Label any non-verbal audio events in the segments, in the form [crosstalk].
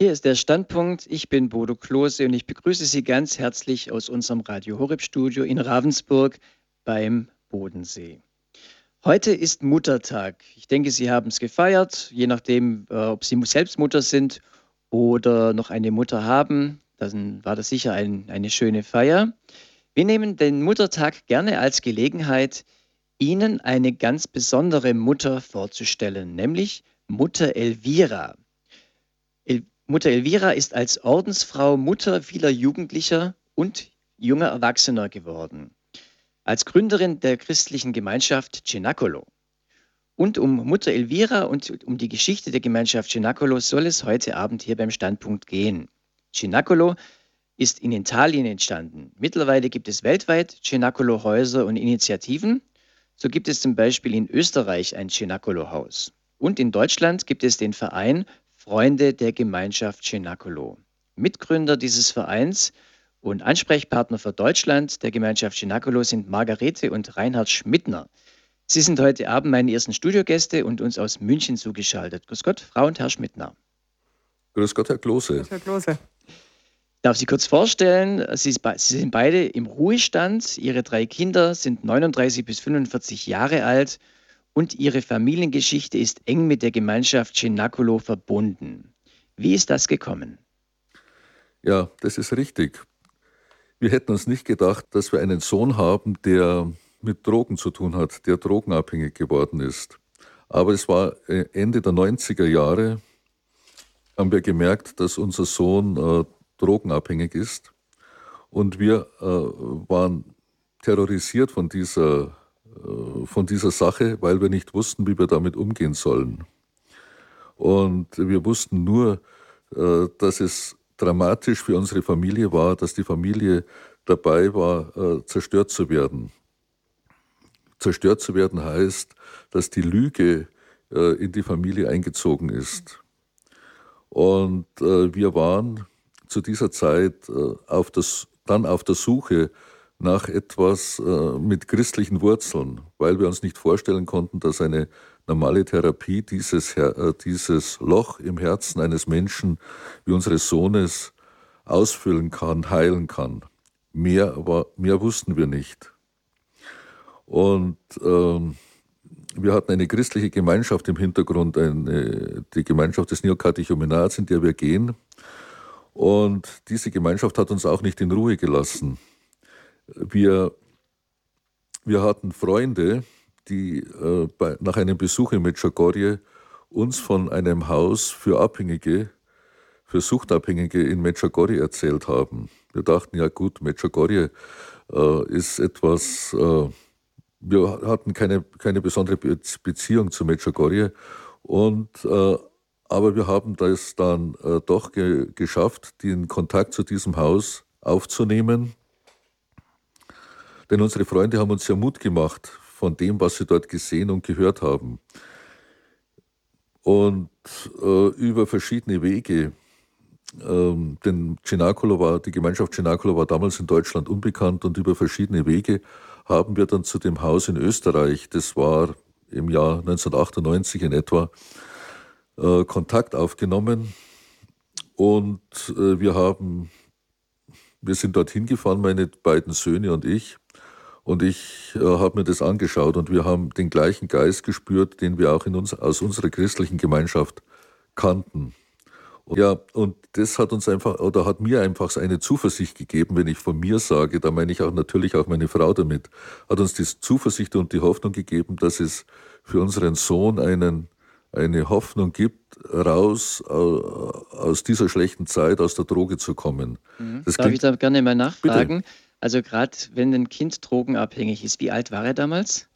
Hier ist der Standpunkt. Ich bin Bodo Klose und ich begrüße Sie ganz herzlich aus unserem Radio Horeb Studio in Ravensburg beim Bodensee. Heute ist Muttertag. Ich denke, Sie haben es gefeiert, je nachdem, äh, ob Sie selbst Mutter sind oder noch eine Mutter haben. Dann war das sicher ein, eine schöne Feier. Wir nehmen den Muttertag gerne als Gelegenheit, Ihnen eine ganz besondere Mutter vorzustellen, nämlich Mutter Elvira. Mutter Elvira ist als Ordensfrau Mutter vieler Jugendlicher und junger Erwachsener geworden als Gründerin der christlichen Gemeinschaft Cenacolo. Und um Mutter Elvira und um die Geschichte der Gemeinschaft Cenacolo soll es heute Abend hier beim Standpunkt gehen. Cenacolo ist in Italien entstanden. Mittlerweile gibt es weltweit Cenacolo-Häuser und Initiativen. So gibt es zum Beispiel in Österreich ein Cenacolo-Haus. Und in Deutschland gibt es den Verein Freunde der Gemeinschaft Cenacolo. Mitgründer dieses Vereins und Ansprechpartner für Deutschland der Gemeinschaft Ginakolo sind Margarete und Reinhard Schmidtner. Sie sind heute Abend meine ersten Studiogäste und uns aus München zugeschaltet. Grüß Gott, Frau und Herr Schmidtner. Grüß Gott, Herr Klose. Herr Klose. Darf Sie kurz vorstellen, Sie, Sie sind beide im Ruhestand, Ihre drei Kinder sind 39 bis 45 Jahre alt und Ihre Familiengeschichte ist eng mit der Gemeinschaft Cenacolo verbunden. Wie ist das gekommen? Ja, das ist richtig. Wir hätten uns nicht gedacht, dass wir einen Sohn haben, der mit Drogen zu tun hat, der drogenabhängig geworden ist. Aber es war äh, Ende der 90er Jahre, haben wir gemerkt, dass unser Sohn äh, drogenabhängig ist. Und wir äh, waren terrorisiert von dieser, von dieser Sache, weil wir nicht wussten, wie wir damit umgehen sollen. Und wir wussten nur, äh, dass es dramatisch für unsere Familie war, dass die Familie dabei war, äh, zerstört zu werden. Zerstört zu werden heißt, dass die Lüge äh, in die Familie eingezogen ist. Und äh, wir waren zu dieser Zeit äh, auf das, dann auf der Suche nach etwas äh, mit christlichen Wurzeln, weil wir uns nicht vorstellen konnten, dass eine normale Therapie dieses, äh, dieses Loch im Herzen eines Menschen wie unseres Sohnes ausfüllen kann, heilen kann. Mehr, aber mehr wussten wir nicht. Und ähm, wir hatten eine christliche Gemeinschaft im Hintergrund, eine, die Gemeinschaft des Neokatechumenats, in der wir gehen. Und diese Gemeinschaft hat uns auch nicht in Ruhe gelassen. Wir, wir hatten Freunde, die äh, bei, nach einem Besuch in Medjugorje uns von einem Haus für Abhängige, für Suchtabhängige in Medjugorje erzählt haben. Wir dachten, ja gut, Medjugorje äh, ist etwas, äh, wir hatten keine, keine besondere Beziehung zu Medjugorje, und, äh, aber wir haben das dann äh, doch ge geschafft, den Kontakt zu diesem Haus aufzunehmen. Denn unsere Freunde haben uns ja Mut gemacht, von dem, was sie dort gesehen und gehört haben. Und äh, über verschiedene Wege, ähm, denn Cenacolo war, die Gemeinschaft Cenacolo war damals in Deutschland unbekannt und über verschiedene Wege haben wir dann zu dem Haus in Österreich, das war im Jahr 1998 in etwa, äh, Kontakt aufgenommen. Und äh, wir haben, wir sind dorthin gefahren, meine beiden Söhne und ich. Und ich äh, habe mir das angeschaut und wir haben den gleichen Geist gespürt, den wir auch in uns, aus unserer christlichen Gemeinschaft kannten. Und ja, und das hat uns einfach, oder hat mir einfach eine Zuversicht gegeben, wenn ich von mir sage, da meine ich auch natürlich auch meine Frau damit, hat uns die Zuversicht und die Hoffnung gegeben, dass es für unseren Sohn einen, eine Hoffnung gibt, raus aus dieser schlechten Zeit, aus der Droge zu kommen. Mhm. Darf klingt, ich da gerne mal nachfragen? Bitte. Also gerade wenn ein Kind drogenabhängig ist, wie alt war er damals?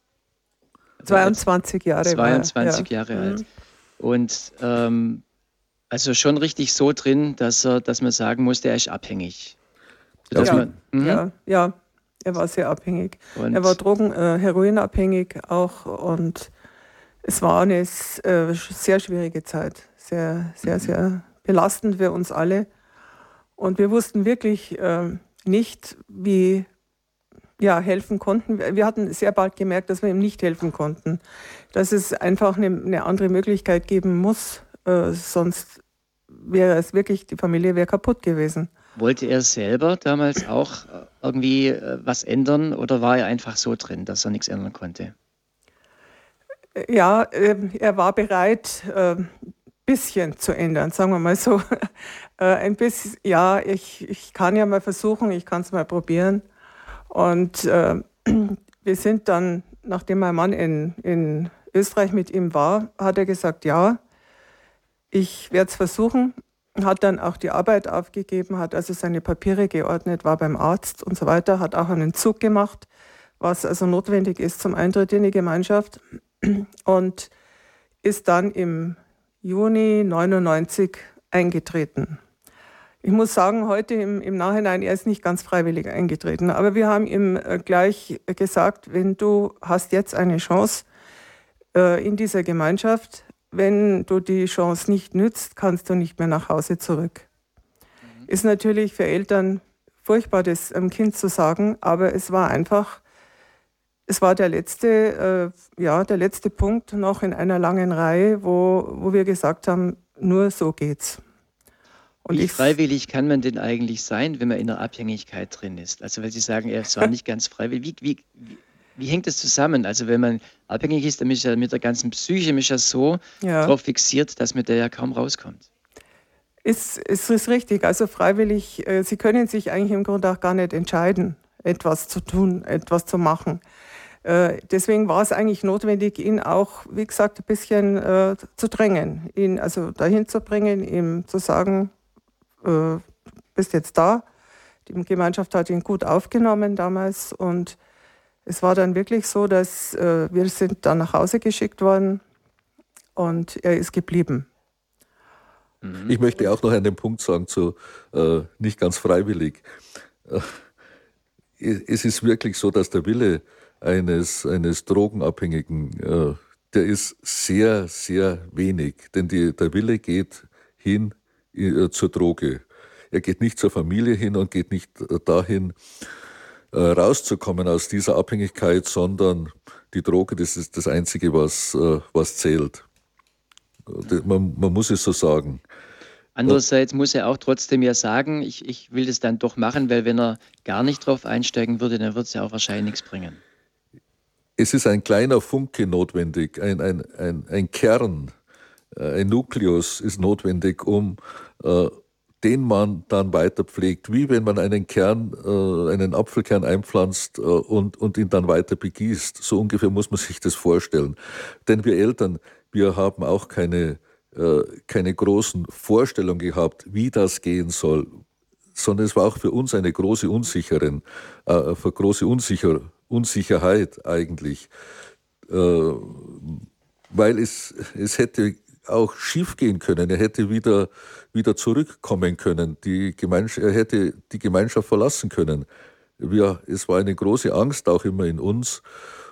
22 Jahre. 22 ja. Jahre alt. Mhm. Und ähm, also schon richtig so drin, dass, er, dass man sagen muss, der ist abhängig. Ja, man, mhm. ja, ja, er war sehr abhängig. Und er war Drogen, äh, Heroinabhängig auch und es war eine äh, sehr schwierige Zeit. Sehr, sehr, mhm. sehr belastend für uns alle. Und wir wussten wirklich, äh, nicht, wie ja, helfen konnten. Wir hatten sehr bald gemerkt, dass wir ihm nicht helfen konnten. Dass es einfach eine, eine andere Möglichkeit geben muss, äh, sonst wäre es wirklich, die Familie wäre kaputt gewesen. Wollte er selber damals auch äh, irgendwie äh, was ändern oder war er einfach so drin, dass er nichts ändern konnte? Ja, ähm, er war bereit, ähm, bisschen zu ändern, sagen wir mal so. [laughs] Äh, ein bisschen, ja, ich, ich kann ja mal versuchen, ich kann es mal probieren. Und äh, [clears throat] wir sind dann, nachdem mein Mann in, in Österreich mit ihm war, hat er gesagt, ja, ich werde es versuchen. Hat dann auch die Arbeit aufgegeben, hat also seine Papiere geordnet, war beim Arzt und so weiter, hat auch einen Zug gemacht, was also notwendig ist zum Eintritt in die Gemeinschaft [clears throat] und ist dann im Juni 99 eingetreten. Ich muss sagen, heute im, im, Nachhinein, er ist nicht ganz freiwillig eingetreten, aber wir haben ihm äh, gleich gesagt, wenn du hast jetzt eine Chance äh, in dieser Gemeinschaft, wenn du die Chance nicht nützt, kannst du nicht mehr nach Hause zurück. Mhm. Ist natürlich für Eltern furchtbar, das einem Kind zu sagen, aber es war einfach, es war der letzte, äh, ja, der letzte Punkt noch in einer langen Reihe, wo, wo wir gesagt haben, nur so geht's. Und wie freiwillig kann man denn eigentlich sein, wenn man in einer Abhängigkeit drin ist? Also weil Sie sagen, es war nicht ganz freiwillig. Wie, wie, wie hängt das zusammen? Also wenn man abhängig ist, dann ist ja mit der ganzen Psyche ist ja so ja. darauf fixiert, dass man da ja kaum rauskommt. Es ist, ist richtig. Also freiwillig, äh, Sie können sich eigentlich im Grunde auch gar nicht entscheiden, etwas zu tun, etwas zu machen. Äh, deswegen war es eigentlich notwendig, ihn auch, wie gesagt, ein bisschen äh, zu drängen, ihn also dahin zu bringen, ihm zu sagen, äh, bist jetzt da. Die Gemeinschaft hat ihn gut aufgenommen damals und es war dann wirklich so, dass äh, wir sind dann nach Hause geschickt worden und er ist geblieben. Mhm. Ich möchte auch noch einen Punkt sagen zu äh, nicht ganz freiwillig. Äh, es ist wirklich so, dass der Wille eines, eines Drogenabhängigen, äh, der ist sehr, sehr wenig. Denn die, der Wille geht hin äh, zur Droge. Er geht nicht zur Familie hin und geht nicht äh, dahin, äh, rauszukommen aus dieser Abhängigkeit, sondern die Droge, das ist das Einzige, was, äh, was zählt. Man, man muss es so sagen. Andererseits muss er auch trotzdem ja sagen, ich, ich will das dann doch machen, weil wenn er gar nicht drauf einsteigen würde, dann würde es ja auch wahrscheinlich nichts bringen. Es ist ein kleiner Funke notwendig, ein, ein, ein, ein Kern, äh, ein Nukleus ist notwendig, um äh, den man dann weiter pflegt, wie wenn man einen Kern, äh, einen Apfelkern einpflanzt äh, und, und ihn dann weiter begießt. So ungefähr muss man sich das vorstellen. Denn wir Eltern, wir haben auch keine, äh, keine großen Vorstellungen gehabt, wie das gehen soll, sondern es war auch für uns eine große Unsicheren, äh, große Unsicher, Unsicherheit eigentlich. Äh, weil es, es hätte auch schief gehen können. Er hätte wieder, wieder zurückkommen können. Die Gemeinschaft, er hätte die Gemeinschaft verlassen können. Wir, es war eine große Angst auch immer in uns,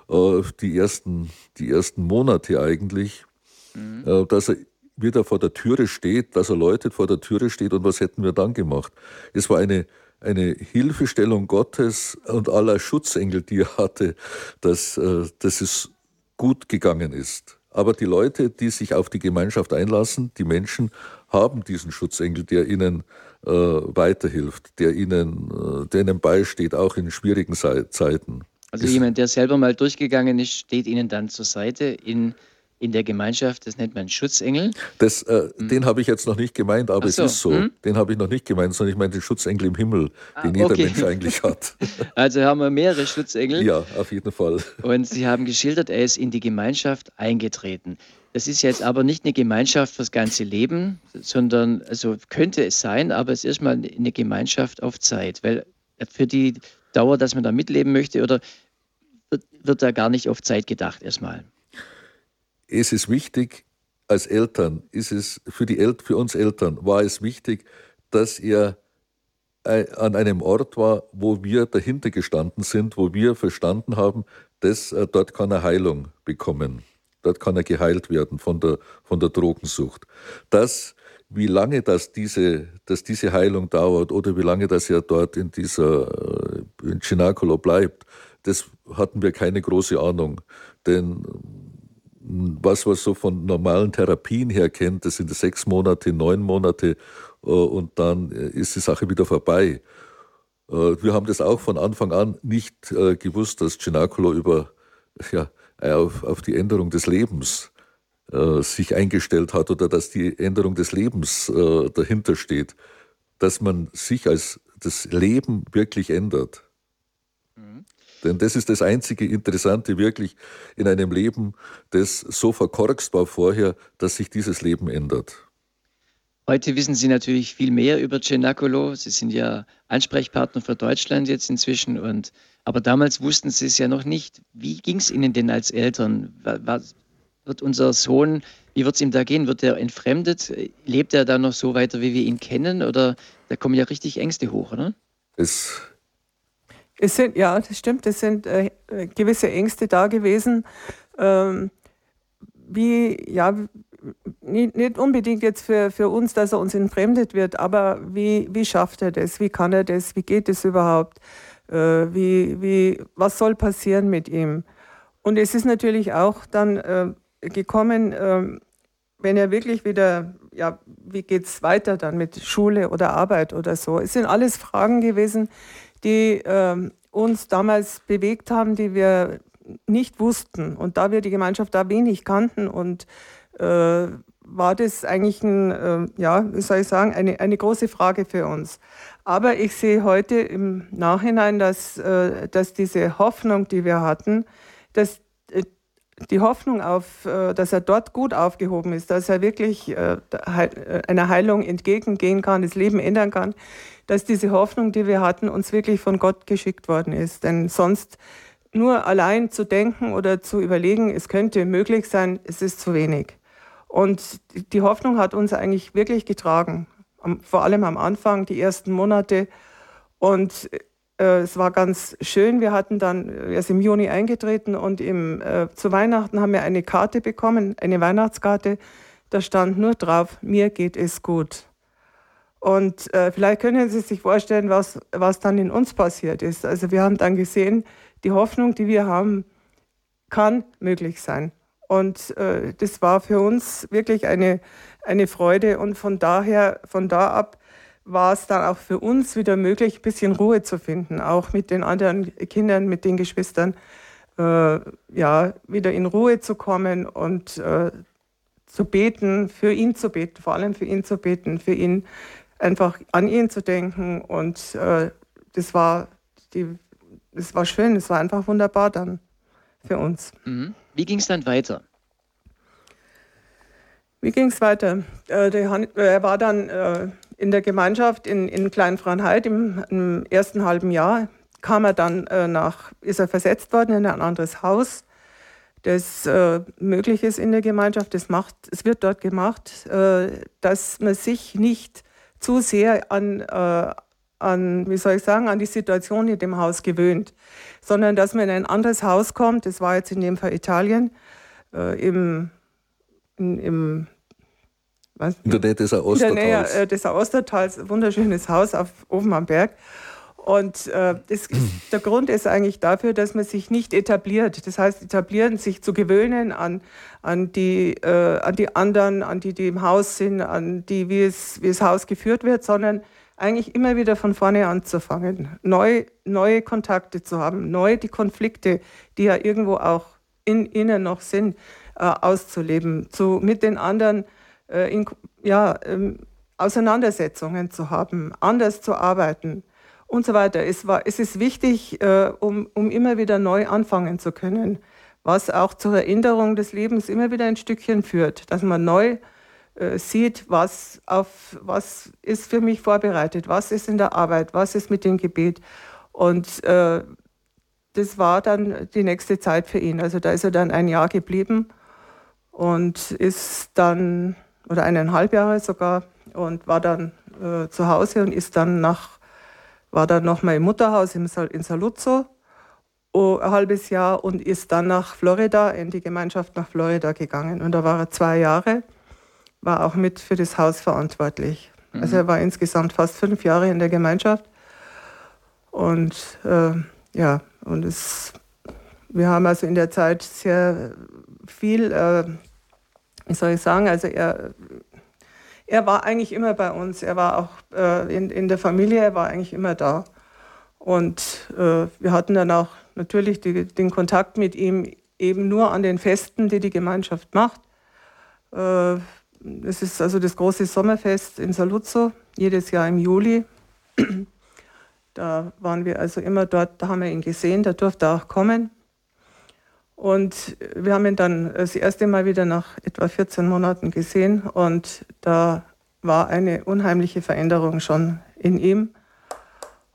äh, die, ersten, die ersten Monate eigentlich, mhm. äh, dass er wieder vor der Türe steht, dass er läutet vor der Türe steht und was hätten wir dann gemacht? Es war eine, eine Hilfestellung Gottes und aller Schutzengel, die er hatte, dass, äh, dass es gut gegangen ist. Aber die Leute, die sich auf die Gemeinschaft einlassen, die Menschen, haben diesen Schutzengel, der ihnen äh, weiterhilft, der ihnen, äh, der ihnen beisteht, auch in schwierigen Zeiten. Also jemand, der selber mal durchgegangen ist, steht ihnen dann zur Seite in in der Gemeinschaft, das nennt man Schutzengel. Das, äh, mhm. Den habe ich jetzt noch nicht gemeint, aber so. es ist so. Mhm. Den habe ich noch nicht gemeint, sondern ich meine den Schutzengel im Himmel, ah, den jeder okay. Mensch eigentlich hat. [laughs] Also haben wir mehrere Schutzengel. Ja, auf jeden Fall. Und Sie haben geschildert, er ist in die Gemeinschaft eingetreten. Das ist jetzt aber nicht eine Gemeinschaft fürs ganze Leben, sondern, also könnte es sein, aber es ist mal eine Gemeinschaft auf Zeit, weil für die Dauer, dass man da mitleben möchte, oder wird, wird da gar nicht auf Zeit gedacht erstmal es ist wichtig, als Eltern, ist es für, die El für uns Eltern war es wichtig, dass er an einem Ort war, wo wir dahinter gestanden sind, wo wir verstanden haben, dass äh, dort kann er Heilung bekommen. Dort kann er geheilt werden von der, von der Drogensucht. Das, wie lange das diese, dass diese Heilung dauert oder wie lange das er dort in dieser äh, in Chinacolo bleibt, das hatten wir keine große Ahnung. Denn was man so von normalen Therapien her kennt, das sind sechs Monate, neun Monate äh, und dann äh, ist die Sache wieder vorbei. Äh, wir haben das auch von Anfang an nicht gewusst, dass Cenacolo über, ja, auf, auf die Änderung des Lebens sich eingestellt hat oder dass die Änderung des Lebens dahinter steht, dass man sich als das Leben wirklich ändert. Denn das ist das einzige Interessante wirklich in einem Leben, das so verkorkst war vorher, dass sich dieses Leben ändert. Heute wissen Sie natürlich viel mehr über Cenacolo. Sie sind ja Ansprechpartner für Deutschland jetzt inzwischen. Und, aber damals wussten Sie es ja noch nicht. Wie ging es Ihnen denn als Eltern? Was, wird unser Sohn, wie wird es ihm da gehen? Wird er entfremdet? Lebt er da noch so weiter, wie wir ihn kennen? Oder da kommen ja richtig Ängste hoch, oder? Es es sind, ja, das stimmt, es sind äh, gewisse Ängste da gewesen. Ähm, wie, ja, nicht, nicht, unbedingt jetzt für, für uns, dass er uns entfremdet wird, aber wie, wie schafft er das? Wie kann er das? Wie geht es überhaupt? Äh, wie, wie, was soll passieren mit ihm? Und es ist natürlich auch dann äh, gekommen, äh, wenn er wirklich wieder, ja, wie geht es weiter dann mit Schule oder Arbeit oder so? Es sind alles Fragen gewesen, die äh, uns damals bewegt haben, die wir nicht wussten. Und da wir die Gemeinschaft da wenig kannten und äh, war das eigentlich ein, äh, ja, wie soll ich sagen, eine, eine große Frage für uns. Aber ich sehe heute im Nachhinein, dass, äh, dass diese Hoffnung, die wir hatten, dass äh, die Hoffnung auf, äh, dass er dort gut aufgehoben ist, dass er wirklich äh, einer Heilung entgegengehen kann, das Leben ändern kann, dass diese Hoffnung, die wir hatten, uns wirklich von Gott geschickt worden ist. Denn sonst nur allein zu denken oder zu überlegen, es könnte möglich sein, es ist zu wenig. Und die Hoffnung hat uns eigentlich wirklich getragen, vor allem am Anfang, die ersten Monate. Und äh, es war ganz schön. Wir hatten dann, er ist im Juni eingetreten und im, äh, zu Weihnachten haben wir eine Karte bekommen, eine Weihnachtskarte. Da stand nur drauf, mir geht es gut. Und äh, vielleicht können Sie sich vorstellen, was, was dann in uns passiert ist. Also wir haben dann gesehen, die Hoffnung, die wir haben, kann möglich sein. Und äh, das war für uns wirklich eine, eine Freude. Und von daher, von da ab war es dann auch für uns wieder möglich, ein bisschen Ruhe zu finden, auch mit den anderen Kindern, mit den Geschwistern, äh, ja, wieder in Ruhe zu kommen und äh, zu beten, für ihn zu beten, vor allem für ihn zu beten, für ihn einfach an ihn zu denken. Und äh, das, war die, das war schön, das war einfach wunderbar dann für uns. Mhm. Wie ging es dann weiter? Wie ging es weiter? Äh, der, er war dann äh, in der Gemeinschaft in, in Kleinfraunheit im, im, ersten halben Jahr. Kam er dann äh, nach, ist er versetzt worden in ein anderes Haus, das äh, möglich ist in der Gemeinschaft. Das macht, es wird dort gemacht, äh, dass man sich nicht zu sehr an, äh, an, wie soll ich sagen, an die Situation in dem Haus gewöhnt, sondern dass man in ein anderes Haus kommt, das war jetzt in dem Fall Italien, äh, im, in, im was? In der Nähe des Ostertals. In der Nähe äh, des Ostertals, wunderschönes Haus auf, oben am Berg. Und äh, das, [clears throat] der Grund ist eigentlich dafür, dass man sich nicht etabliert. Das heißt, etablieren, sich zu gewöhnen an, an, die, äh, an die anderen, an die, die im Haus sind, an die, wie es, wie das Haus geführt wird, sondern eigentlich immer wieder von vorne anzufangen, neu, neue Kontakte zu haben, neu die Konflikte, die ja irgendwo auch in ihnen noch sind, äh, auszuleben, zu, mit den anderen äh, in, ja, ähm, Auseinandersetzungen zu haben, anders zu arbeiten und so weiter. Es, war, es ist wichtig, äh, um, um immer wieder neu anfangen zu können, was auch zur Erinnerung des Lebens immer wieder ein Stückchen führt, dass man neu äh, sieht, was, auf, was ist für mich vorbereitet, was ist in der Arbeit, was ist mit dem Gebet. Und äh, das war dann die nächste Zeit für ihn. Also da ist er dann ein Jahr geblieben und ist dann, oder eineinhalb Jahre sogar, und war dann äh, zu Hause und ist dann nach war dann noch mal im Mutterhaus in Saluzzo ein halbes Jahr und ist dann nach Florida, in die Gemeinschaft nach Florida gegangen. Und da war er zwei Jahre, war auch mit für das Haus verantwortlich. Mhm. Also er war insgesamt fast fünf Jahre in der Gemeinschaft. Und äh, ja, und es, wir haben also in der Zeit sehr viel, äh, wie soll ich sagen, also er, er war eigentlich immer bei uns. Er war auch äh, in, in der Familie, er war eigentlich immer da. Und äh, wir hatten dann auch natürlich die, den Kontakt mit ihm eben nur an den Festen, die die Gemeinschaft macht. Äh, es ist also das große Sommerfest in Saluzzo, jedes Jahr im Juli. Da waren wir also immer dort, da haben wir ihn gesehen, da durfte er auch kommen. Und wir haben ihn dann das erste Mal wieder nach etwa 14 Monaten gesehen und da war eine unheimliche Veränderung schon in ihm.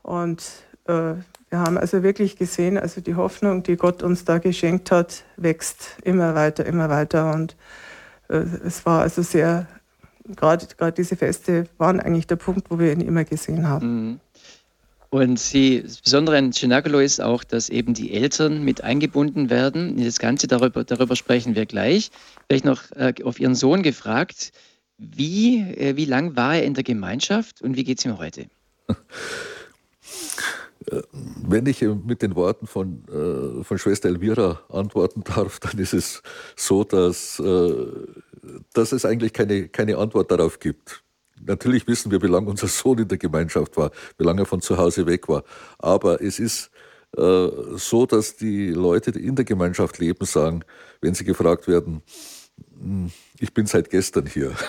Und äh, wir haben also wirklich gesehen, also die Hoffnung, die Gott uns da geschenkt hat, wächst immer weiter, immer weiter. Und äh, es war also sehr, gerade diese Feste waren eigentlich der Punkt, wo wir ihn immer gesehen haben. Mhm. Und die, das Besondere an Cenacolo ist auch, dass eben die Eltern mit eingebunden werden. Das Ganze, darüber, darüber sprechen wir gleich. Vielleicht noch äh, auf Ihren Sohn gefragt, wie, äh, wie lang war er in der Gemeinschaft und wie geht es ihm heute? Wenn ich mit den Worten von, äh, von Schwester Elvira antworten darf, [laughs] dann ist es so, dass, äh, dass es eigentlich keine, keine Antwort darauf gibt. Natürlich wissen wir, wie lange unser Sohn in der Gemeinschaft war, wie lange er von zu Hause weg war. Aber es ist äh, so, dass die Leute, die in der Gemeinschaft leben, sagen, wenn sie gefragt werden, hm, ich bin seit gestern hier. [laughs]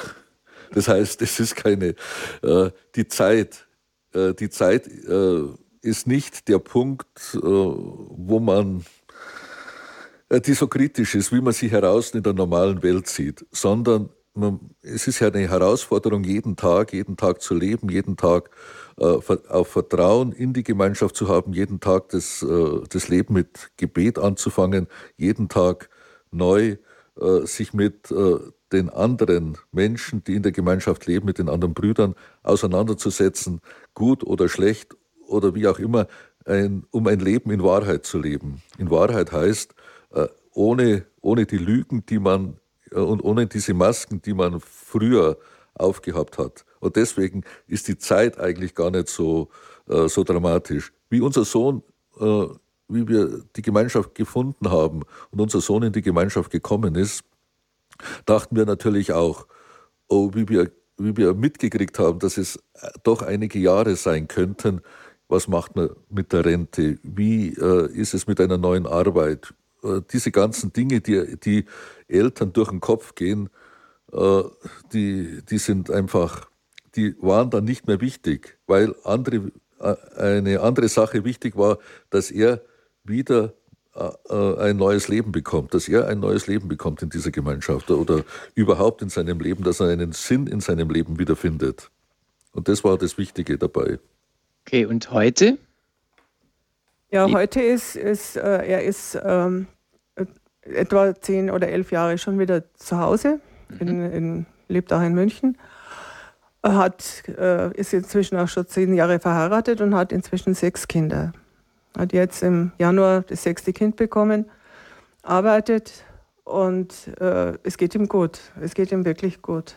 Das heißt, es ist keine, äh, die Zeit, äh, die Zeit äh, ist nicht der Punkt, äh, wo man, äh, die so kritisch ist, wie man sie heraus in der normalen Welt sieht, sondern man, es ist ja eine Herausforderung, jeden Tag, jeden Tag zu leben, jeden Tag äh, auf Vertrauen in die Gemeinschaft zu haben, jeden Tag das, äh, das Leben mit Gebet anzufangen, jeden Tag neu äh, sich mit äh, den anderen Menschen, die in der Gemeinschaft leben, mit den anderen Brüdern auseinanderzusetzen, gut oder schlecht oder wie auch immer, ein, um ein Leben in Wahrheit zu leben. In Wahrheit heißt, äh, ohne, ohne die Lügen, die man und ohne diese Masken, die man früher aufgehabt hat. Und deswegen ist die Zeit eigentlich gar nicht so, äh, so dramatisch. Wie unser Sohn, äh, wie wir die Gemeinschaft gefunden haben und unser Sohn in die Gemeinschaft gekommen ist, dachten wir natürlich auch, oh, wie wir, wie wir mitgekriegt haben, dass es doch einige Jahre sein könnten. Was macht man mit der Rente? Wie äh, ist es mit einer neuen Arbeit? Äh, diese ganzen Dinge, die, die Eltern durch den Kopf gehen, äh, die, die sind einfach, die waren dann nicht mehr wichtig, weil andere, äh, eine andere Sache wichtig war, dass er wieder ein neues Leben bekommt, dass er ein neues Leben bekommt in dieser Gemeinschaft oder überhaupt in seinem Leben, dass er einen Sinn in seinem Leben wiederfindet. Und das war das Wichtige dabei. Okay, und heute? Ja, heute ist, ist äh, er ist ähm, etwa zehn oder elf Jahre schon wieder zu Hause, mhm. in, in, lebt auch in München. Er hat, äh, ist inzwischen auch schon zehn Jahre verheiratet und hat inzwischen sechs Kinder. Hat jetzt im Januar das sechste Kind bekommen, arbeitet und äh, es geht ihm gut. Es geht ihm wirklich gut.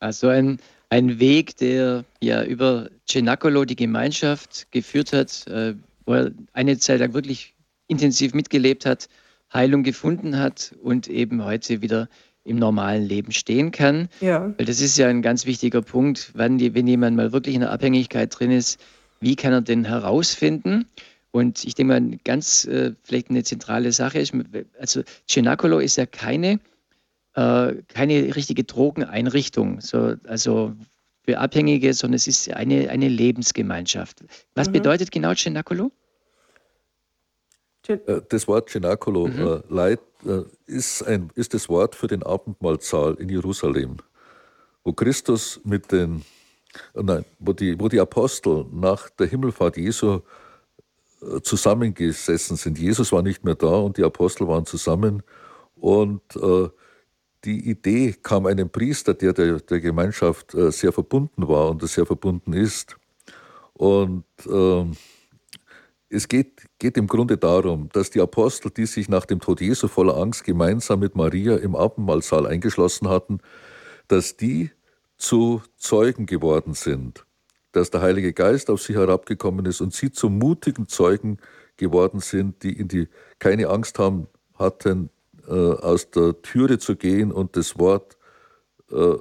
Also ein, ein Weg, der ja über Cenacolo die Gemeinschaft geführt hat, äh, wo er eine Zeit lang wirklich intensiv mitgelebt hat Heilung gefunden hat und eben heute wieder im normalen Leben stehen kann. Ja. Weil das ist ja ein ganz wichtiger Punkt, wann wenn jemand mal wirklich in der Abhängigkeit drin ist, wie kann er denn herausfinden? Und ich denke mal, ganz äh, vielleicht eine zentrale Sache ist, also Cenacolo ist ja keine, äh, keine richtige Drogeneinrichtung, so, also für Abhängige, sondern es ist eine, eine Lebensgemeinschaft. Was mhm. bedeutet genau Cenacolo? Äh, das Wort Cenacolo, mhm. äh, Leid, äh, ist, ein, ist das Wort für den Abendmahlsaal in Jerusalem, wo Christus mit den, nein, wo die, wo die Apostel nach der Himmelfahrt Jesu zusammengesessen sind. Jesus war nicht mehr da und die Apostel waren zusammen. Und äh, die Idee kam einem Priester, der der, der Gemeinschaft äh, sehr verbunden war und sehr verbunden ist. Und äh, es geht, geht im Grunde darum, dass die Apostel, die sich nach dem Tod Jesu voller Angst gemeinsam mit Maria im Abendmahlsaal eingeschlossen hatten, dass die zu Zeugen geworden sind, dass der Heilige Geist auf sie herabgekommen ist und sie zu mutigen Zeugen geworden sind, die, in die keine Angst haben, hatten, äh, aus der Türe zu gehen und das Wort äh,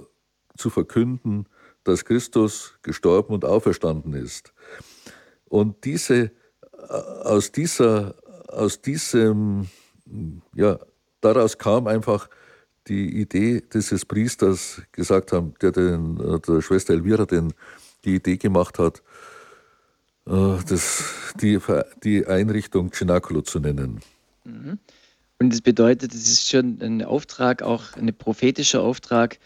zu verkünden, dass Christus gestorben und auferstanden ist. Und diese, aus, dieser, aus diesem, ja, daraus kam einfach die Idee dieses Priesters gesagt haben, der den, der Schwester Elvira den, die Idee gemacht hat, äh, das, die, die Einrichtung Cenacolo zu nennen. Mhm. Und das bedeutet, es ist schon ein Auftrag, auch ein prophetischer Auftrag,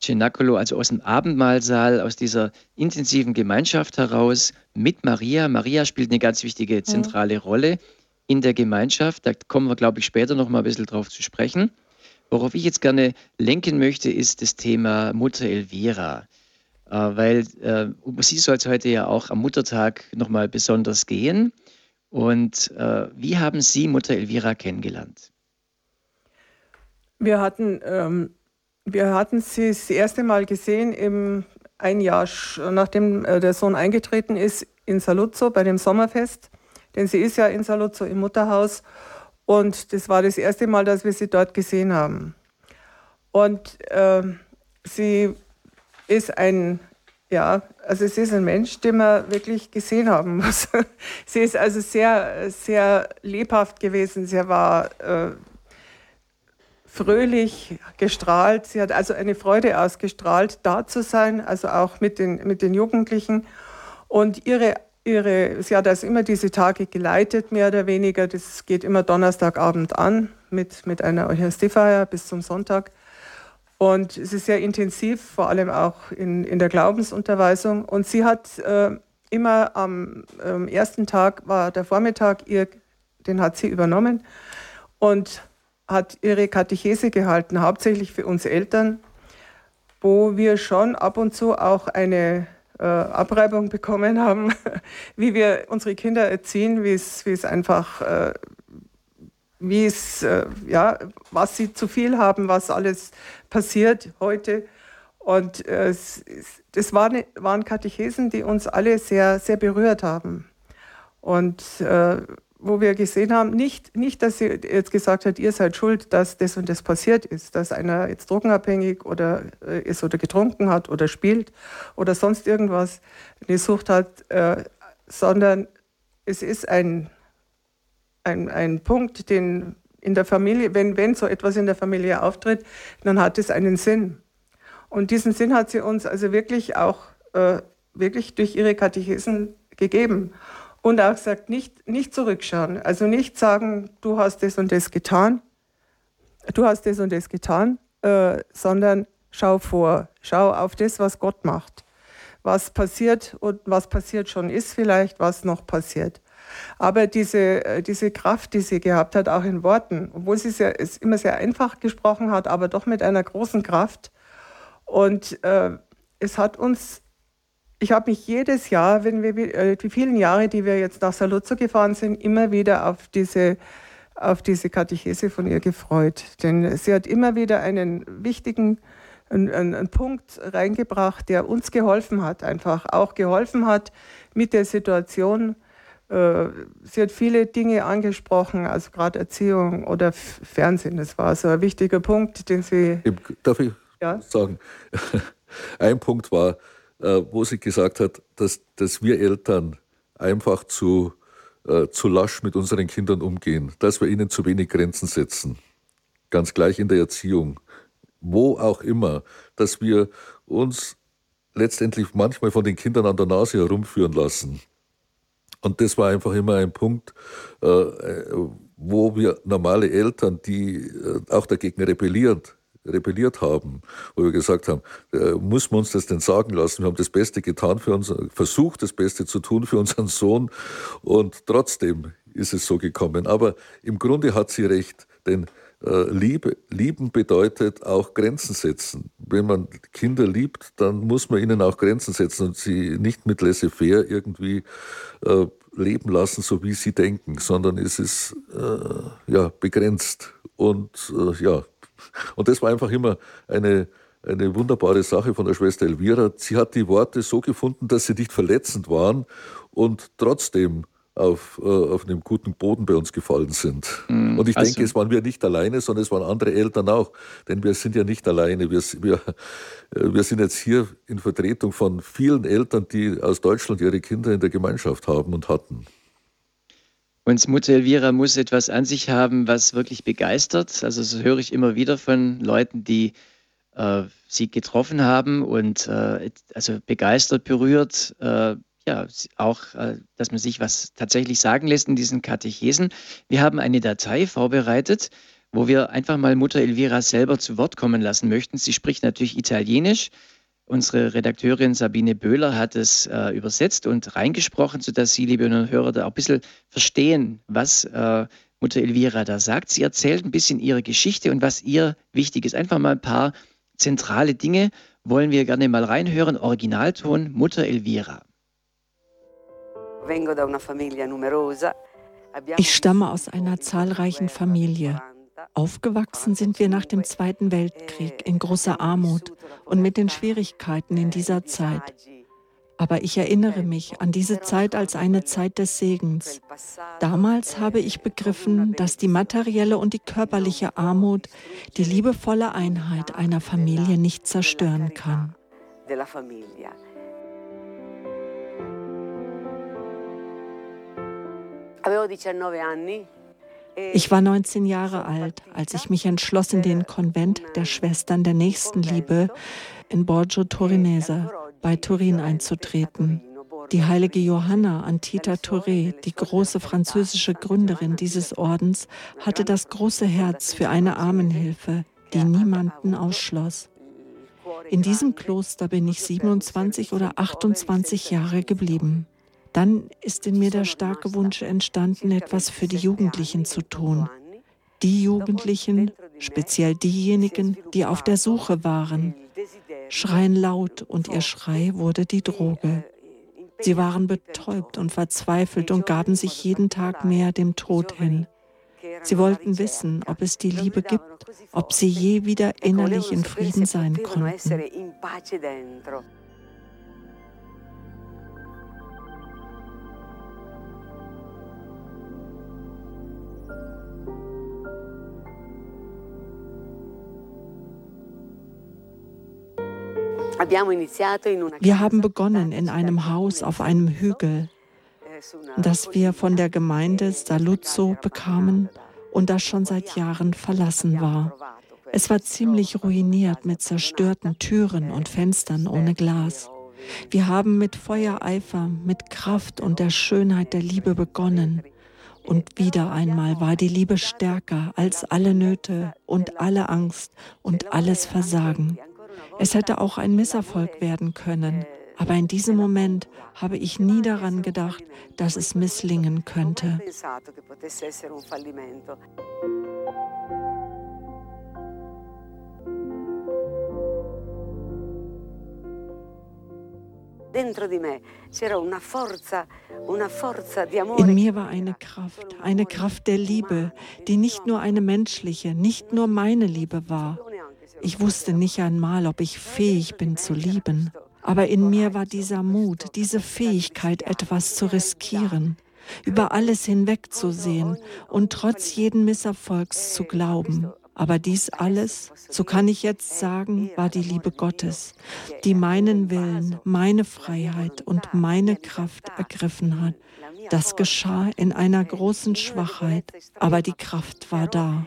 Cenacolo, also aus dem Abendmahlsaal, aus dieser intensiven Gemeinschaft heraus mit Maria. Maria spielt eine ganz wichtige zentrale mhm. Rolle in der Gemeinschaft. Da kommen wir, glaube ich, später noch mal ein bisschen drauf zu sprechen. Worauf ich jetzt gerne lenken möchte, ist das Thema Mutter Elvira. Äh, weil äh, um sie soll es heute ja auch am Muttertag nochmal besonders gehen. Und äh, wie haben Sie Mutter Elvira kennengelernt? Wir hatten, ähm, wir hatten sie das erste Mal gesehen im ein Jahr nachdem äh, der Sohn eingetreten ist in Saluzzo bei dem Sommerfest. Denn sie ist ja in Saluzzo im Mutterhaus. Und das war das erste Mal, dass wir sie dort gesehen haben. Und äh, sie ist ein, ja, also sie ist ein Mensch, den wir wirklich gesehen haben muss. [laughs] sie ist also sehr, sehr lebhaft gewesen. Sie war äh, fröhlich gestrahlt. Sie hat also eine Freude ausgestrahlt, da zu sein, also auch mit den, mit den Jugendlichen. Und ihre ihre, sie hat also immer diese Tage geleitet, mehr oder weniger. Das geht immer Donnerstagabend an mit, mit einer Eucharistiefeier bis zum Sonntag. Und es ist sehr intensiv, vor allem auch in, in der Glaubensunterweisung. Und sie hat äh, immer am ähm, ersten Tag, war der Vormittag, ihr, den hat sie übernommen und hat ihre Katechese gehalten, hauptsächlich für uns Eltern, wo wir schon ab und zu auch eine äh, Abreibung bekommen haben, [laughs] wie wir unsere Kinder erziehen, wie es, es einfach, äh, wie es, äh, ja, was sie zu viel haben, was alles passiert heute. Und äh, das waren, waren Katechesen, die uns alle sehr, sehr berührt haben. Und äh, wo wir gesehen haben, nicht, nicht, dass sie jetzt gesagt hat, ihr seid schuld, dass das und das passiert ist, dass einer jetzt drogenabhängig oder äh, ist oder getrunken hat oder spielt oder sonst irgendwas eine Sucht hat, äh, sondern es ist ein, ein, ein Punkt, den in der Familie, wenn, wenn so etwas in der Familie auftritt, dann hat es einen Sinn. Und diesen Sinn hat sie uns also wirklich auch äh, wirklich durch ihre Katechesen gegeben. Und auch gesagt, nicht, nicht zurückschauen. Also nicht sagen, du hast das und das getan, du hast das und das getan, äh, sondern schau vor, schau auf das, was Gott macht. Was passiert und was passiert schon ist vielleicht, was noch passiert. Aber diese, äh, diese Kraft, die sie gehabt hat, auch in Worten, obwohl sie sehr, es immer sehr einfach gesprochen hat, aber doch mit einer großen Kraft. Und äh, es hat uns ich habe mich jedes Jahr, wenn wir äh, die vielen Jahre, die wir jetzt nach Saluzzo gefahren sind, immer wieder auf diese, auf diese Katechese von ihr gefreut. Denn sie hat immer wieder einen wichtigen einen, einen Punkt reingebracht, der uns geholfen hat, einfach auch geholfen hat mit der Situation. Äh, sie hat viele Dinge angesprochen, also gerade Erziehung oder Fernsehen. Das war so ein wichtiger Punkt, den sie. Darf ich ja? sagen? [laughs] Ein Punkt war, wo sie gesagt hat, dass, dass wir Eltern einfach zu, äh, zu lasch mit unseren Kindern umgehen, dass wir ihnen zu wenig Grenzen setzen. Ganz gleich in der Erziehung, wo auch immer, dass wir uns letztendlich manchmal von den Kindern an der Nase herumführen lassen. Und das war einfach immer ein Punkt, äh, wo wir normale Eltern, die äh, auch dagegen rebellieren, rebelliert haben, wo wir gesagt haben, äh, muss man uns das denn sagen lassen? Wir haben das Beste getan für uns, versucht das Beste zu tun für unseren Sohn und trotzdem ist es so gekommen. Aber im Grunde hat sie recht, denn äh, Liebe, lieben bedeutet auch Grenzen setzen. Wenn man Kinder liebt, dann muss man ihnen auch Grenzen setzen und sie nicht mit laissez-faire irgendwie äh, leben lassen, so wie sie denken, sondern es ist äh, ja, begrenzt. Und äh, ja, und das war einfach immer eine, eine wunderbare Sache von der Schwester Elvira. Sie hat die Worte so gefunden, dass sie nicht verletzend waren und trotzdem auf, äh, auf einem guten Boden bei uns gefallen sind. Mm, und ich also. denke, es waren wir nicht alleine, sondern es waren andere Eltern auch. Denn wir sind ja nicht alleine. Wir, wir, äh, wir sind jetzt hier in Vertretung von vielen Eltern, die aus Deutschland ihre Kinder in der Gemeinschaft haben und hatten. Und Mutter Elvira muss etwas an sich haben, was wirklich begeistert. Also das höre ich immer wieder von Leuten, die äh, sie getroffen haben und äh, also begeistert, berührt, äh, ja, auch, äh, dass man sich was tatsächlich sagen lässt in diesen Katechesen. Wir haben eine Datei vorbereitet, wo wir einfach mal Mutter Elvira selber zu Wort kommen lassen möchten. Sie spricht natürlich Italienisch. Unsere Redakteurin Sabine Böhler hat es äh, übersetzt und reingesprochen, sodass Sie, liebe Hörer, da auch ein bisschen verstehen, was äh, Mutter Elvira da sagt. Sie erzählt ein bisschen ihre Geschichte und was ihr wichtig ist. Einfach mal ein paar zentrale Dinge wollen wir gerne mal reinhören. Originalton Mutter Elvira. Ich stamme aus einer zahlreichen Familie. Aufgewachsen sind wir nach dem Zweiten Weltkrieg in großer Armut und mit den Schwierigkeiten in dieser Zeit. Aber ich erinnere mich an diese Zeit als eine Zeit des Segens. Damals habe ich begriffen, dass die materielle und die körperliche Armut die liebevolle Einheit einer Familie nicht zerstören kann. Ich war 19 Jahre alt, als ich mich entschloss, in den Konvent der Schwestern der Nächstenliebe in Borgio Torinese bei Turin einzutreten. Die heilige Johanna Antita Touré, die große französische Gründerin dieses Ordens, hatte das große Herz für eine Armenhilfe, die niemanden ausschloss. In diesem Kloster bin ich 27 oder 28 Jahre geblieben. Dann ist in mir der starke Wunsch entstanden, etwas für die Jugendlichen zu tun. Die Jugendlichen, speziell diejenigen, die auf der Suche waren, schreien laut und ihr Schrei wurde die Droge. Sie waren betäubt und verzweifelt und gaben sich jeden Tag mehr dem Tod hin. Sie wollten wissen, ob es die Liebe gibt, ob sie je wieder innerlich in Frieden sein konnten. Wir haben begonnen in einem Haus auf einem Hügel, das wir von der Gemeinde Saluzzo bekamen und das schon seit Jahren verlassen war. Es war ziemlich ruiniert mit zerstörten Türen und Fenstern ohne Glas. Wir haben mit Feuereifer, mit Kraft und der Schönheit der Liebe begonnen. Und wieder einmal war die Liebe stärker als alle Nöte und alle Angst und alles Versagen. Es hätte auch ein Misserfolg werden können, aber in diesem Moment habe ich nie daran gedacht, dass es misslingen könnte. In mir war eine Kraft, eine Kraft der Liebe, die nicht nur eine menschliche, nicht nur meine Liebe war, ich wusste nicht einmal, ob ich fähig bin zu lieben. Aber in mir war dieser Mut, diese Fähigkeit, etwas zu riskieren, über alles hinwegzusehen und trotz jeden Misserfolgs zu glauben. Aber dies alles, so kann ich jetzt sagen, war die Liebe Gottes, die meinen Willen, meine Freiheit und meine Kraft ergriffen hat. Das geschah in einer großen Schwachheit, aber die Kraft war da.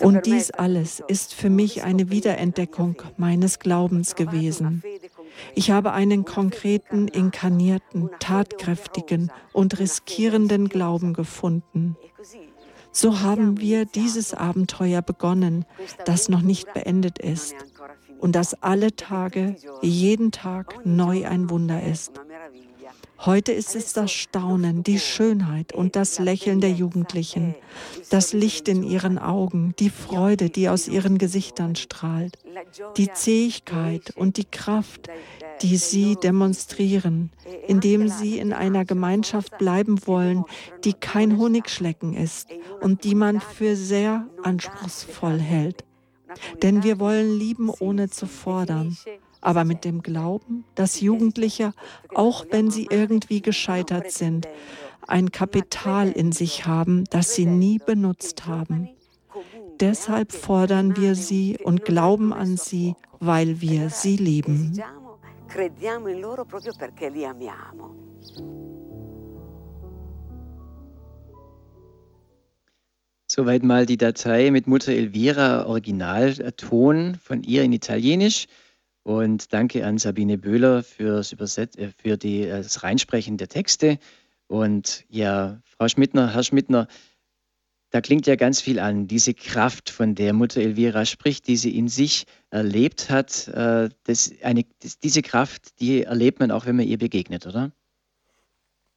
Und dies alles ist für mich eine Wiederentdeckung meines Glaubens gewesen. Ich habe einen konkreten, inkarnierten, tatkräftigen und riskierenden Glauben gefunden. So haben wir dieses Abenteuer begonnen, das noch nicht beendet ist und das alle Tage, jeden Tag neu ein Wunder ist. Heute ist es das Staunen, die Schönheit und das Lächeln der Jugendlichen, das Licht in ihren Augen, die Freude, die aus ihren Gesichtern strahlt, die Zähigkeit und die Kraft, die sie demonstrieren, indem sie in einer Gemeinschaft bleiben wollen, die kein Honigschlecken ist und die man für sehr anspruchsvoll hält. Denn wir wollen lieben, ohne zu fordern. Aber mit dem Glauben, dass Jugendliche, auch wenn sie irgendwie gescheitert sind, ein Kapital in sich haben, das sie nie benutzt haben. Deshalb fordern wir sie und glauben an sie, weil wir sie lieben. Crediamo in loro proprio perché li amiamo. Soweit mal die Datei mit Mutter Elvira Originalton von ihr in Italienisch. Und danke an Sabine Böhler fürs Überset äh, für die, äh, das Reinsprechen der Texte. Und ja, Frau Schmidtner, Herr Schmidtner, da klingt ja ganz viel an, diese Kraft, von der Mutter Elvira spricht, die sie in sich erlebt hat. Äh, das, eine, das, diese Kraft, die erlebt man auch, wenn man ihr begegnet, oder?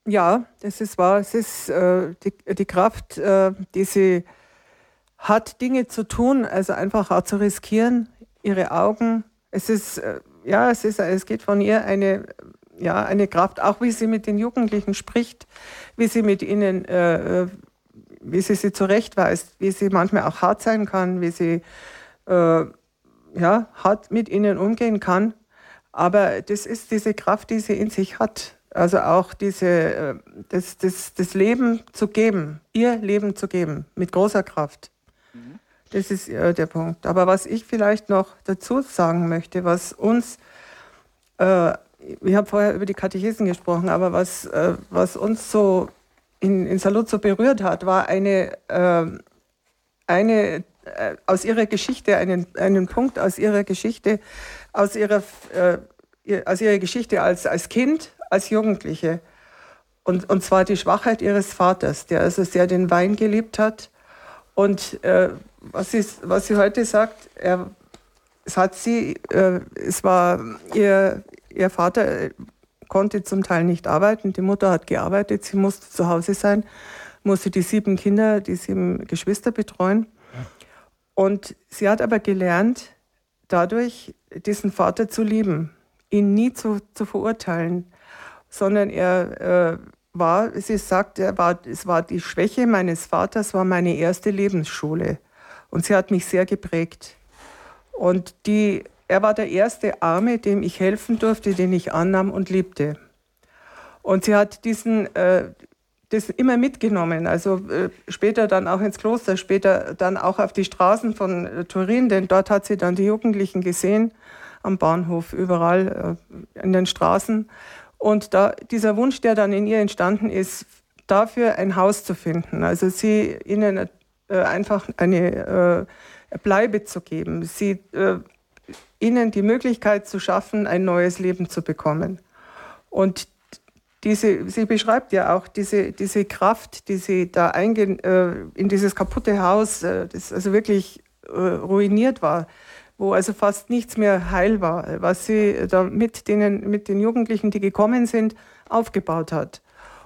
Ja, das ist wahr. Es ist äh, die, die, Kraft, äh, die sie hat, Dinge zu tun, also einfach auch zu riskieren, ihre Augen. Es ist, äh, ja, es ist, es geht von ihr eine, ja, eine Kraft, auch wie sie mit den Jugendlichen spricht, wie sie mit ihnen, äh, äh, wie sie sie zurechtweist, wie sie manchmal auch hart sein kann, wie sie, äh, ja, hart mit ihnen umgehen kann. Aber das ist diese Kraft, die sie in sich hat. Also auch diese, äh, das, das, das Leben zu geben, ihr Leben zu geben, mit großer Kraft. Das ist äh, der Punkt. Aber was ich vielleicht noch dazu sagen möchte, was uns, äh, ich habe vorher über die Katechesen gesprochen, aber was, äh, was uns so in, in Salut so berührt hat, war eine, äh, eine äh, aus ihrer Geschichte, einen, einen Punkt aus ihrer Geschichte, aus ihrer, aus ihrer Geschichte als, als Kind, als Jugendliche. Und, und zwar die Schwachheit ihres Vaters, der also sehr den Wein geliebt hat. Und äh, was, sie, was sie heute sagt, er, es hat sie, äh, es war ihr, ihr Vater äh, konnte zum Teil nicht arbeiten, die Mutter hat gearbeitet, sie musste zu Hause sein, musste die sieben Kinder, die sieben Geschwister betreuen. Und sie hat aber gelernt, dadurch diesen Vater zu lieben, ihn nie zu, zu verurteilen, sondern er äh, war, sie sagt, er war, es war die Schwäche meines Vaters, war meine erste Lebensschule. Und sie hat mich sehr geprägt. Und die, er war der erste Arme, dem ich helfen durfte, den ich annahm und liebte. Und sie hat diesen, äh, das immer mitgenommen, also äh, später dann auch ins Kloster, später dann auch auf die Straßen von äh, Turin, denn dort hat sie dann die Jugendlichen gesehen, am Bahnhof, überall äh, in den Straßen. Und da, dieser Wunsch, der dann in ihr entstanden ist, dafür ein Haus zu finden, also sie ihnen einfach eine äh, Bleibe zu geben, sie, äh, ihnen die Möglichkeit zu schaffen, ein neues Leben zu bekommen. Und diese, sie beschreibt ja auch diese, diese Kraft, die sie da eingehen, äh, in dieses kaputte Haus, äh, das also wirklich äh, ruiniert war, wo also fast nichts mehr heil war, was sie da mit, denen, mit den Jugendlichen, die gekommen sind, aufgebaut hat.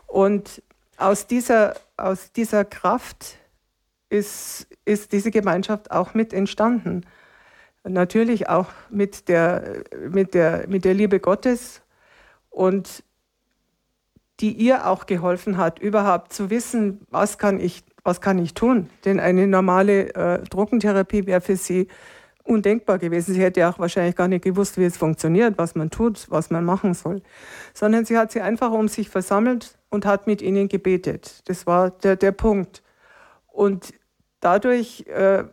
Und aus dieser, aus dieser Kraft ist, ist diese Gemeinschaft auch mit entstanden. Natürlich auch mit der, mit der, mit der Liebe Gottes und die ihr auch geholfen hat, überhaupt zu wissen, was kann ich, was kann ich tun. Denn eine normale äh, Druckentherapie wäre für sie undenkbar gewesen. Sie hätte auch wahrscheinlich gar nicht gewusst, wie es funktioniert, was man tut, was man machen soll. Sondern sie hat sie einfach um sich versammelt und hat mit ihnen gebetet. Das war der, der Punkt. Und dadurch äh,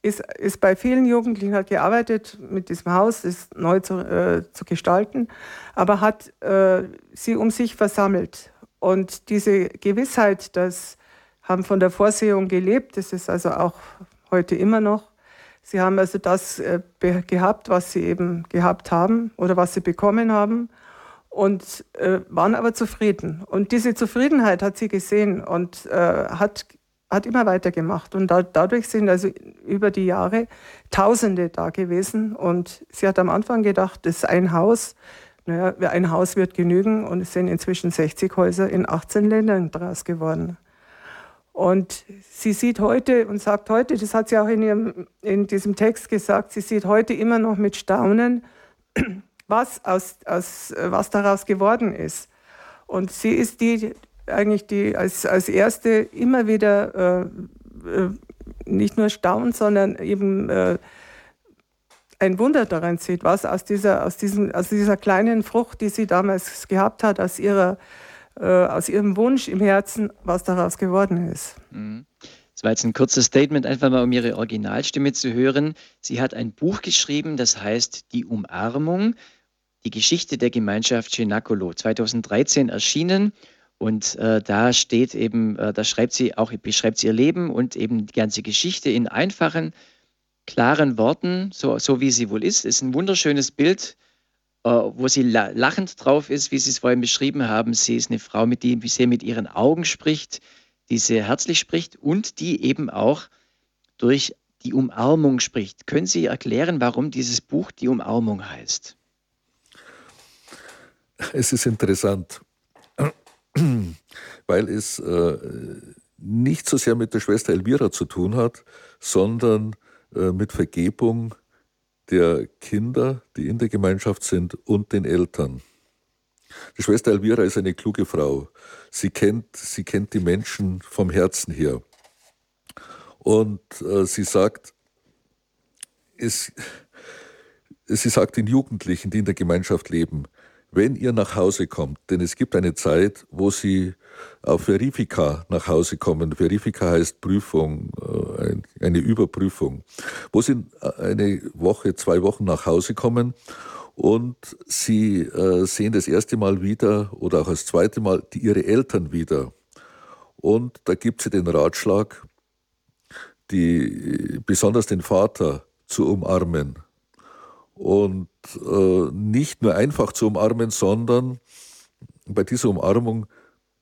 ist, ist bei vielen Jugendlichen hat gearbeitet, mit diesem Haus es neu zu, äh, zu gestalten, aber hat äh, sie um sich versammelt. Und diese Gewissheit, dass haben von der Vorsehung gelebt, das ist also auch heute immer noch, Sie haben also das äh, gehabt, was sie eben gehabt haben oder was sie bekommen haben und äh, waren aber zufrieden. Und diese Zufriedenheit hat sie gesehen und äh, hat, hat immer weitergemacht. Und da, dadurch sind also über die Jahre Tausende da gewesen. Und sie hat am Anfang gedacht, das ist ein Haus. Naja, ein Haus wird genügen und es sind inzwischen 60 Häuser in 18 Ländern draus geworden. Und sie sieht heute und sagt heute, das hat sie auch in, ihrem, in diesem Text gesagt, sie sieht heute immer noch mit Staunen, [clears throat] was, aus, aus, was daraus geworden ist. Und sie ist die, eigentlich die als, als erste immer wieder äh, äh nicht nur staunt, sondern eben äh, ein Wunder daran sieht, was aus dieser, aus, diesem, aus dieser kleinen Frucht, die sie damals gehabt hat, aus, ihrer, äh, aus ihrem Wunsch im Herzen, was daraus geworden ist. Mhm. Das war jetzt ein kurzes Statement, einfach mal um Ihre Originalstimme zu hören. Sie hat ein Buch geschrieben, das heißt Die Umarmung, die Geschichte der Gemeinschaft Cenacolo, 2013 erschienen. Und äh, da steht eben, äh, da schreibt sie auch, beschreibt sie ihr Leben und eben die ganze Geschichte in einfachen, klaren Worten, so, so wie sie wohl ist. Es ist ein wunderschönes Bild, äh, wo sie lachend drauf ist, wie Sie es vorhin beschrieben haben. Sie ist eine Frau, mit die sehr mit ihren Augen spricht, die sehr herzlich spricht und die eben auch durch die Umarmung spricht. Können Sie erklären, warum dieses Buch die Umarmung heißt? Es ist interessant, [clears throat] weil es äh, nicht so sehr mit der Schwester Elvira zu tun hat, sondern äh, mit Vergebung der Kinder, die in der Gemeinschaft sind, und den Eltern. Die Schwester Elvira ist eine kluge Frau. Sie kennt, sie kennt die Menschen vom Herzen her. Und äh, sie sagt, es, sie sagt den Jugendlichen, die in der Gemeinschaft leben, wenn ihr nach Hause kommt, denn es gibt eine Zeit, wo sie auf Verifika nach Hause kommen. Verifika heißt Prüfung, äh, eine Überprüfung, wo sie eine Woche, zwei Wochen nach Hause kommen und sie äh, sehen das erste Mal wieder oder auch das zweite Mal ihre Eltern wieder. Und da gibt sie den Ratschlag, die, besonders den Vater zu umarmen und äh, nicht nur einfach zu umarmen, sondern bei dieser Umarmung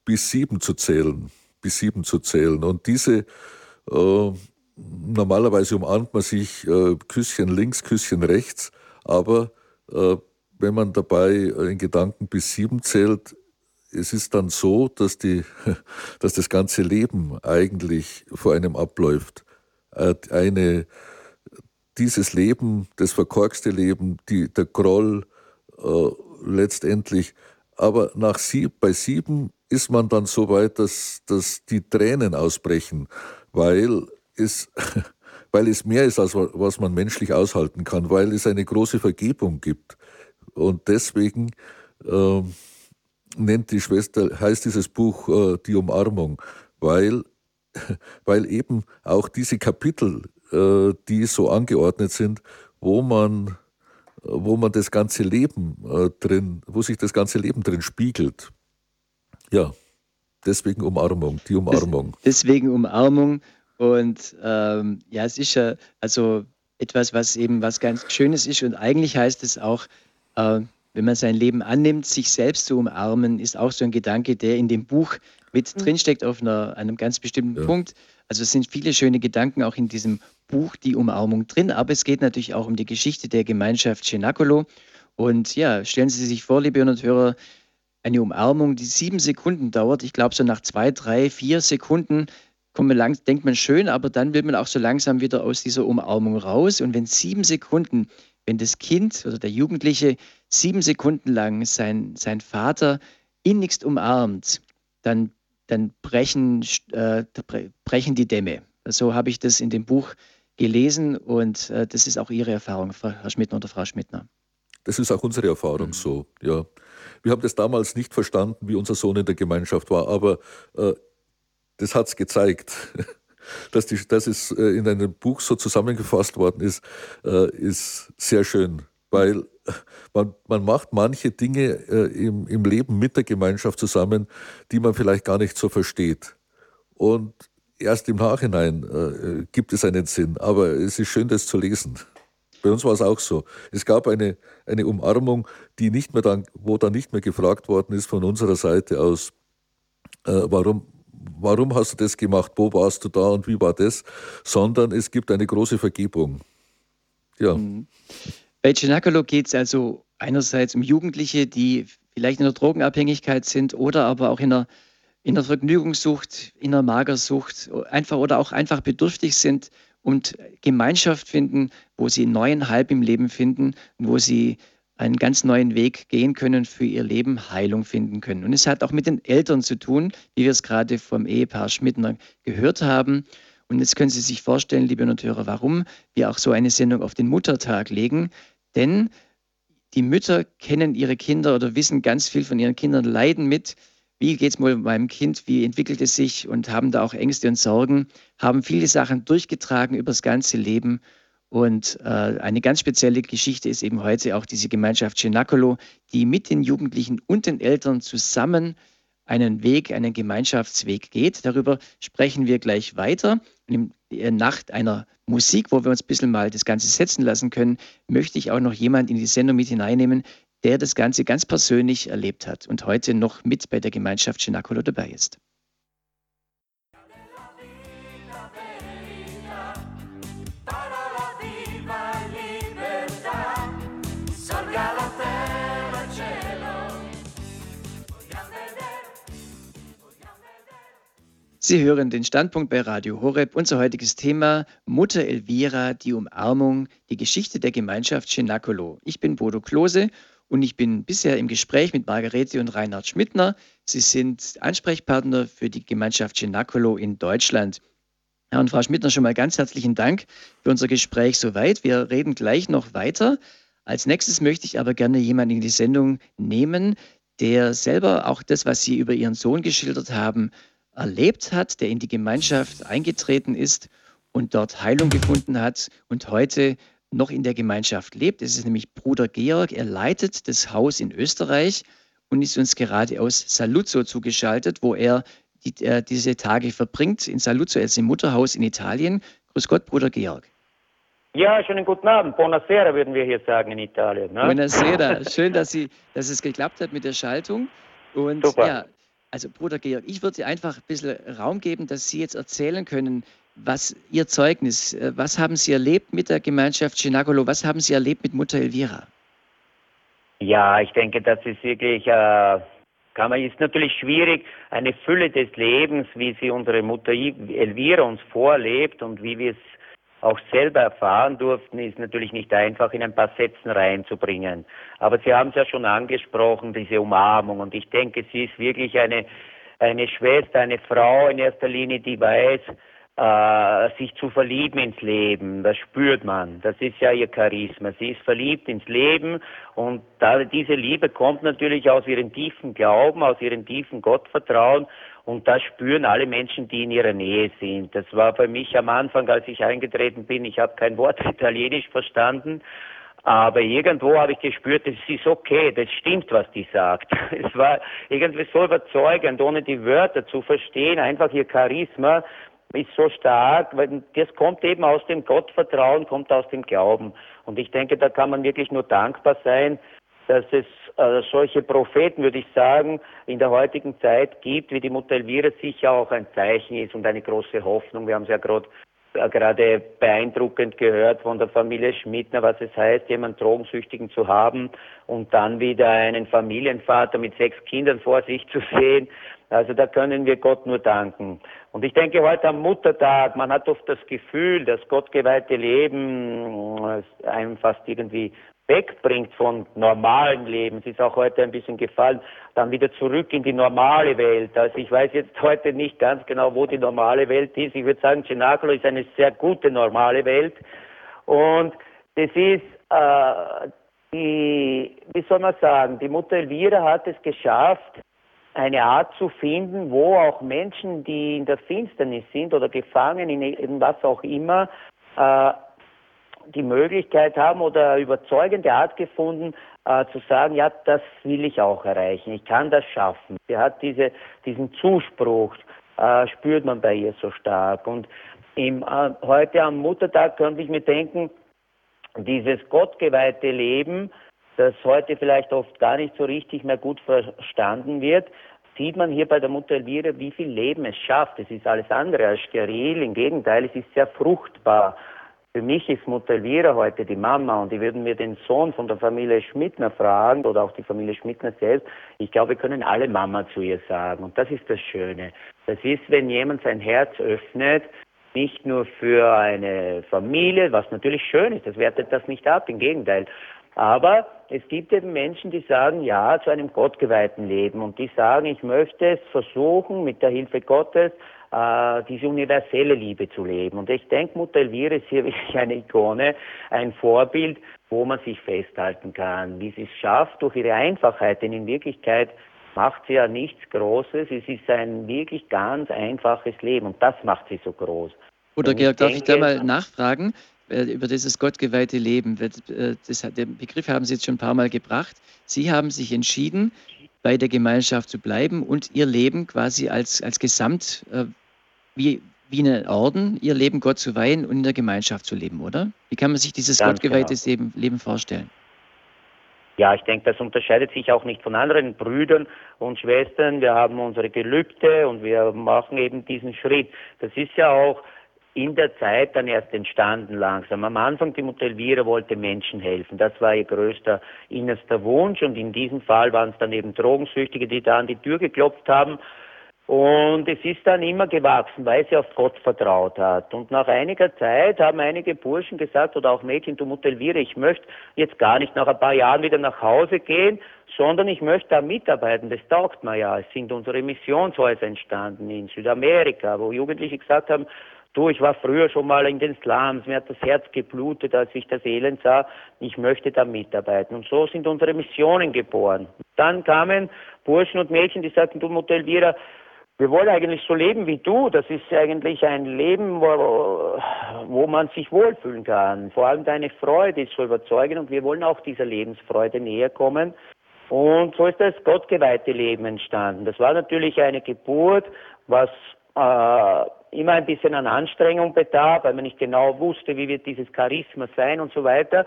bis sieben zu zählen, bis sieben zu zählen. Und diese, äh, normalerweise umarmt man sich äh, Küsschen links, Küsschen rechts, aber äh, wenn man dabei in Gedanken bis sieben zählt, es ist dann so, dass, die, [laughs] dass das ganze Leben eigentlich vor einem abläuft. Äh, eine, dieses Leben, das verkorkste Leben, die, der Groll äh, letztendlich. Aber nach sieb, bei sieben ist man dann so weit, dass, dass die Tränen ausbrechen, weil es, [laughs] weil es mehr ist, als was man menschlich aushalten kann, weil es eine große Vergebung gibt. Und deswegen äh, nennt die Schwester, heißt dieses Buch äh, die Umarmung, weil, [laughs] weil eben auch diese Kapitel die so angeordnet sind, wo man, wo man das ganze Leben äh, drin, wo sich das ganze Leben drin spiegelt. Ja, deswegen Umarmung, die Umarmung. Deswegen Umarmung. Und ähm, ja, es ist ja also etwas, was eben was ganz Schönes ist. Und eigentlich heißt es auch, äh, wenn man sein Leben annimmt, sich selbst zu umarmen, ist auch so ein Gedanke, der in dem Buch mit mhm. drinsteckt auf einer, einem ganz bestimmten ja. Punkt. Also es sind viele schöne Gedanken auch in diesem Buch Die Umarmung drin, aber es geht natürlich auch um die Geschichte der Gemeinschaft Cenacolo. Und ja, stellen Sie sich vor, liebe Hörer und Hörer, eine Umarmung, die sieben Sekunden dauert. Ich glaube, so nach zwei, drei, vier Sekunden kommt lang, denkt man schön, aber dann will man auch so langsam wieder aus dieser Umarmung raus. Und wenn sieben Sekunden, wenn das Kind oder der Jugendliche sieben Sekunden lang sein, sein Vater innigst umarmt, dann dann brechen, äh, brechen die Dämme. So habe ich das in dem Buch gelesen und äh, das ist auch Ihre Erfahrung, Herr Schmidtner oder Frau Schmidtner. Das ist auch unsere Erfahrung so, ja. Wir haben das damals nicht verstanden, wie unser Sohn in der Gemeinschaft war, aber äh, das hat es gezeigt. [laughs] Dass, die, dass es äh, in einem Buch so zusammengefasst worden ist, äh, ist sehr schön, weil man, man macht manche Dinge äh, im, im Leben mit der Gemeinschaft zusammen, die man vielleicht gar nicht so versteht. Und erst im Nachhinein äh, gibt es einen Sinn. Aber es ist schön, das zu lesen. Bei uns war es auch so. Es gab eine, eine Umarmung, die nicht mehr dann, wo dann nicht mehr gefragt worden ist von unserer Seite aus, äh, warum, warum hast du das gemacht, wo warst du da und wie war das, sondern es gibt eine große Vergebung. Ja. Mhm. Bei Cenacolo geht es also einerseits um Jugendliche, die vielleicht in der Drogenabhängigkeit sind oder aber auch in der, in der Vergnügungssucht, in der Magersucht, einfach oder auch einfach bedürftig sind und Gemeinschaft finden, wo sie einen neuen Halb im Leben finden, wo sie einen ganz neuen Weg gehen können für ihr Leben, Heilung finden können. Und es hat auch mit den Eltern zu tun, wie wir es gerade vom Ehepaar Schmidtner gehört haben. Und jetzt können Sie sich vorstellen, liebe Noteure, warum wir auch so eine Sendung auf den Muttertag legen. Denn die Mütter kennen ihre Kinder oder wissen ganz viel von ihren Kindern, leiden mit, wie geht es wohl meinem Kind, wie entwickelt es sich und haben da auch Ängste und Sorgen, haben viele Sachen durchgetragen über das ganze Leben. Und äh, eine ganz spezielle Geschichte ist eben heute auch diese Gemeinschaft Cenacolo, die mit den Jugendlichen und den Eltern zusammen einen Weg, einen Gemeinschaftsweg geht. Darüber sprechen wir gleich weiter. In der Nacht einer Musik, wo wir uns ein bisschen mal das Ganze setzen lassen können, möchte ich auch noch jemand in die Sendung mit hineinnehmen, der das Ganze ganz persönlich erlebt hat und heute noch mit bei der Gemeinschaft Cenacolo dabei ist. Sie hören den Standpunkt bei Radio Horeb. Unser heutiges Thema Mutter Elvira, die Umarmung, die Geschichte der Gemeinschaft Cenacolo. Ich bin Bodo Klose und ich bin bisher im Gespräch mit Margarete und Reinhard Schmidtner. Sie sind Ansprechpartner für die Gemeinschaft Cenacolo in Deutschland. Herr und Frau Schmidtner, schon mal ganz herzlichen Dank für unser Gespräch soweit. Wir reden gleich noch weiter. Als nächstes möchte ich aber gerne jemanden in die Sendung nehmen, der selber auch das, was Sie über Ihren Sohn geschildert haben, erlebt hat, der in die Gemeinschaft eingetreten ist und dort Heilung gefunden hat und heute noch in der Gemeinschaft lebt. Es ist nämlich Bruder Georg. Er leitet das Haus in Österreich und ist uns gerade aus Saluzzo zugeschaltet, wo er die, äh, diese Tage verbringt. In Saluzzo, er ist im Mutterhaus in Italien. Grüß Gott, Bruder Georg. Ja, schönen guten Abend. Buonasera würden wir hier sagen in Italien. Ne? Buonasera. [laughs] Schön, dass, Sie, dass es geklappt hat mit der Schaltung. Und Super. ja, also Bruder Georg, ich würde einfach ein bisschen Raum geben, dass Sie jetzt erzählen können, was Ihr Zeugnis, äh, was haben Sie erlebt mit der Gemeinschaft Chinagolo, was haben Sie erlebt mit Mutter Elvira? Ja, ich denke, das ist wirklich, äh, kann man, ist natürlich schwierig, eine Fülle des Lebens, wie sie unsere Mutter Elvira uns vorlebt und wie wir es auch selber erfahren durften, ist natürlich nicht einfach in ein paar Sätzen reinzubringen. Aber Sie haben es ja schon angesprochen, diese Umarmung. Und ich denke, sie ist wirklich eine, eine Schwester, eine Frau in erster Linie, die weiß, äh, sich zu verlieben ins Leben. Das spürt man. Das ist ja ihr Charisma. Sie ist verliebt ins Leben und da, diese Liebe kommt natürlich aus ihrem tiefen Glauben, aus ihrem tiefen Gottvertrauen und das spüren alle Menschen, die in ihrer Nähe sind. Das war bei mich am Anfang, als ich eingetreten bin, ich habe kein Wort [laughs] Italienisch verstanden. Aber irgendwo habe ich gespürt, es ist okay, das stimmt, was die sagt. [laughs] Es war irgendwie so überzeugend, ohne die Wörter zu verstehen, einfach ihr Charisma ist so stark, weil das kommt eben aus dem Gottvertrauen, kommt aus dem Glauben. Und ich denke, da kann man wirklich nur dankbar sein, dass es äh, solche Propheten, würde ich sagen, in der heutigen Zeit gibt, wie die Mutter Elvira sicher auch ein Zeichen ist und eine große Hoffnung. Wir haben es ja gerade äh, gerade beeindruckend gehört von der Familie Schmidtner, was es heißt, jemanden Drogensüchtigen zu haben und dann wieder einen Familienvater mit sechs Kindern vor sich zu sehen. Also da können wir Gott nur danken. Und ich denke heute am Muttertag, man hat oft das Gefühl, das gottgeweihte Leben äh, einem fast irgendwie wegbringt von normalen Leben. Es ist auch heute ein bisschen gefallen, dann wieder zurück in die normale Welt. Also ich weiß jetzt heute nicht ganz genau, wo die normale Welt ist. Ich würde sagen, Cenacolo ist eine sehr gute normale Welt. Und das ist, äh, die, wie soll man sagen, die Mutter Elvira hat es geschafft, eine Art zu finden, wo auch Menschen, die in der Finsternis sind oder gefangen in, in was auch immer, äh, die Möglichkeit haben oder überzeugende Art gefunden, äh, zu sagen, ja, das will ich auch erreichen, ich kann das schaffen. Sie hat diese, diesen Zuspruch, äh, spürt man bei ihr so stark. Und im, äh, heute am Muttertag könnte ich mir denken, dieses gottgeweihte Leben, das heute vielleicht oft gar nicht so richtig mehr gut verstanden wird, sieht man hier bei der Mutter Elvira, wie viel Leben es schafft. Es ist alles andere als steril, im Gegenteil, es ist sehr fruchtbar. Für mich ist Mutter Elvira heute die Mama und die würden mir den Sohn von der Familie Schmidtner fragen oder auch die Familie Schmidtner selbst. Ich glaube, wir können alle Mama zu ihr sagen und das ist das Schöne. Das ist, wenn jemand sein Herz öffnet, nicht nur für eine Familie, was natürlich schön ist, das wertet das nicht ab, im Gegenteil. Aber es gibt eben Menschen, die sagen Ja zu einem gottgeweihten Leben und die sagen, ich möchte es versuchen, mit der Hilfe Gottes äh, diese universelle Liebe zu leben. Und ich denke, Mutter Elvira ist hier [laughs] wirklich eine Ikone, ein Vorbild, wo man sich festhalten kann, wie sie es schafft durch ihre Einfachheit, denn in Wirklichkeit macht sie ja nichts Großes, es ist ein wirklich ganz einfaches Leben und das macht sie so groß. Oder Georg, darf ich da mal nachfragen? Äh, über dieses gottgeweihte Leben. Äh, das, den Begriff haben Sie jetzt schon ein paar Mal gebracht. Sie haben sich entschieden, bei der Gemeinschaft zu bleiben und Ihr Leben quasi als, als Gesamt, wie, wie einen Orden, Ihr Leben Gott zu weihen und in der Gemeinschaft zu leben, oder? Wie kann man sich dieses Ganz gottgeweihte genau. Leben, Leben vorstellen? Ja, ich denke, das unterscheidet sich auch nicht von anderen Brüdern und Schwestern. Wir haben unsere Gelübde und wir machen eben diesen Schritt. Das ist ja auch in der Zeit dann erst entstanden langsam. Am Anfang, die Elvira wollte Menschen helfen. Das war ihr größter, innerster Wunsch. Und in diesem Fall waren es dann eben Drogensüchtige, die da an die Tür geklopft haben. Und es ist dann immer gewachsen, weil sie auf Gott vertraut hat. Und nach einiger Zeit haben einige Burschen gesagt, oder auch Mädchen, du Mutter Elvira, ich möchte jetzt gar nicht nach ein paar Jahren wieder nach Hause gehen, sondern ich möchte da mitarbeiten. Das taugt mir ja. Es sind unsere Missionshäuser entstanden in Südamerika, wo Jugendliche gesagt haben, Du, ich war früher schon mal in den Slums, mir hat das Herz geblutet, als ich das Elend sah. Ich möchte da mitarbeiten. Und so sind unsere Missionen geboren. Dann kamen Burschen und Mädchen, die sagten, du Mutter Elvira, wir wollen eigentlich so leben wie du. Das ist eigentlich ein Leben, wo, wo man sich wohlfühlen kann. Vor allem deine Freude ist so überzeugend und wir wollen auch dieser Lebensfreude näher kommen. Und so ist das gottgeweihte Leben entstanden. Das war natürlich eine Geburt, was äh, immer ein bisschen an Anstrengung bedarf, weil man nicht genau wusste, wie wird dieses Charisma sein und so weiter.